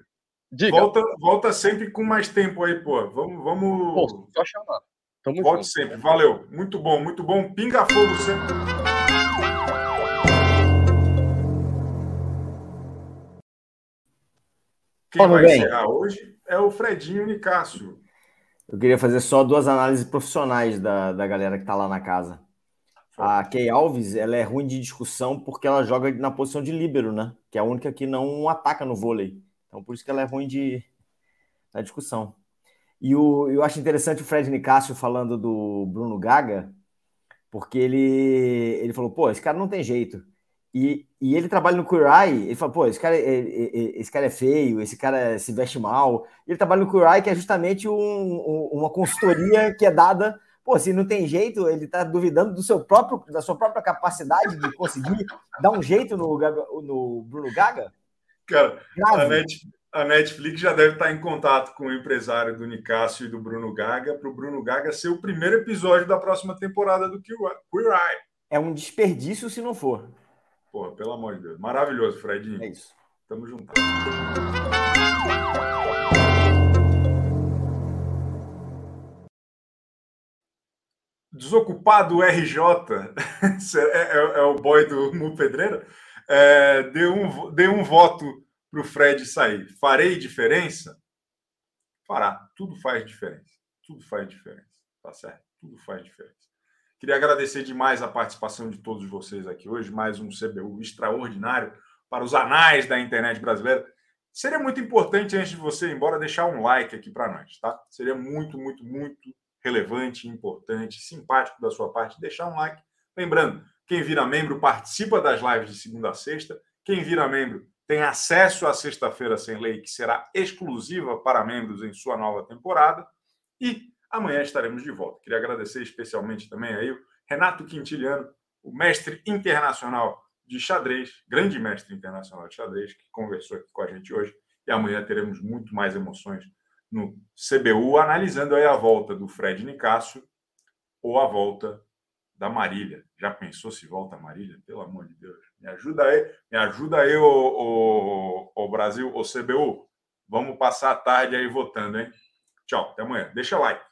volta, volta sempre com mais tempo aí, pô. Vamos. vamos... Pô, só chamar. Tamo Volte junto. sempre. Valeu. Muito bom, muito bom. Pinga fogo sempre. Quem vai bem. encerrar hoje é o Fredinho Nicásio. Eu queria fazer só duas análises profissionais da, da galera que está lá na casa. A Kay Alves, ela é ruim de discussão porque ela joga na posição de líbero, né? Que é a única que não ataca no vôlei. Então, por isso que ela é ruim de, na discussão. E o, eu acho interessante o Fred Nicásio falando do Bruno Gaga, porque ele, ele falou, pô, esse cara não tem jeito. E, e ele trabalha no Queer Eye, ele fala, pô, esse cara, esse cara é feio, esse cara se veste mal. Ele trabalha no Queer Eye, que é justamente um, uma consultoria que é dada pô, se não tem jeito, ele está duvidando do seu próprio, da sua própria capacidade de conseguir dar um jeito no, no Bruno Gaga? Cara, a, Net, a, Netflix já deve estar em contato com o empresário do Nicásio e do Bruno Gaga para o Bruno Gaga ser o primeiro episódio da próxima temporada do Queer Eye. É um desperdício se não for. Pô, pelo amor de Deus. Maravilhoso, Fredinho. É isso. Tamo junto. Desocupado RJ, (laughs) é, é, é, o boy do Mu Pedreira, é, deu, um, deu um voto para o Fred sair. Farei diferença? Fará. Tudo faz diferença. Tudo faz diferença. Tá certo? Tudo faz diferença. Queria agradecer demais a participação de todos vocês aqui hoje. Mais um CBU extraordinário para os anais da internet brasileira. Seria muito importante, antes de você ir embora, deixar um like aqui para nós, tá? Seria muito, muito, muito relevante, importante, simpático da sua parte, deixar um like. Lembrando, quem vira membro participa das lives de segunda a sexta. Quem vira membro tem acesso à Sexta-feira Sem Lei, que será exclusiva para membros em sua nova temporada. E amanhã estaremos de volta. Queria agradecer especialmente também aí o Renato Quintiliano, o mestre internacional de xadrez, grande mestre internacional de xadrez, que conversou aqui com a gente hoje. E amanhã teremos muito mais emoções no CBU, analisando aí a volta do Fred Nicásio ou a volta da Marília. Já pensou se volta a Marília? Pelo amor de Deus. Me ajuda aí, me ajuda aí, o, o, Brasil, o CBU. Vamos passar a tarde aí votando, hein? Tchau, até amanhã. Deixa like.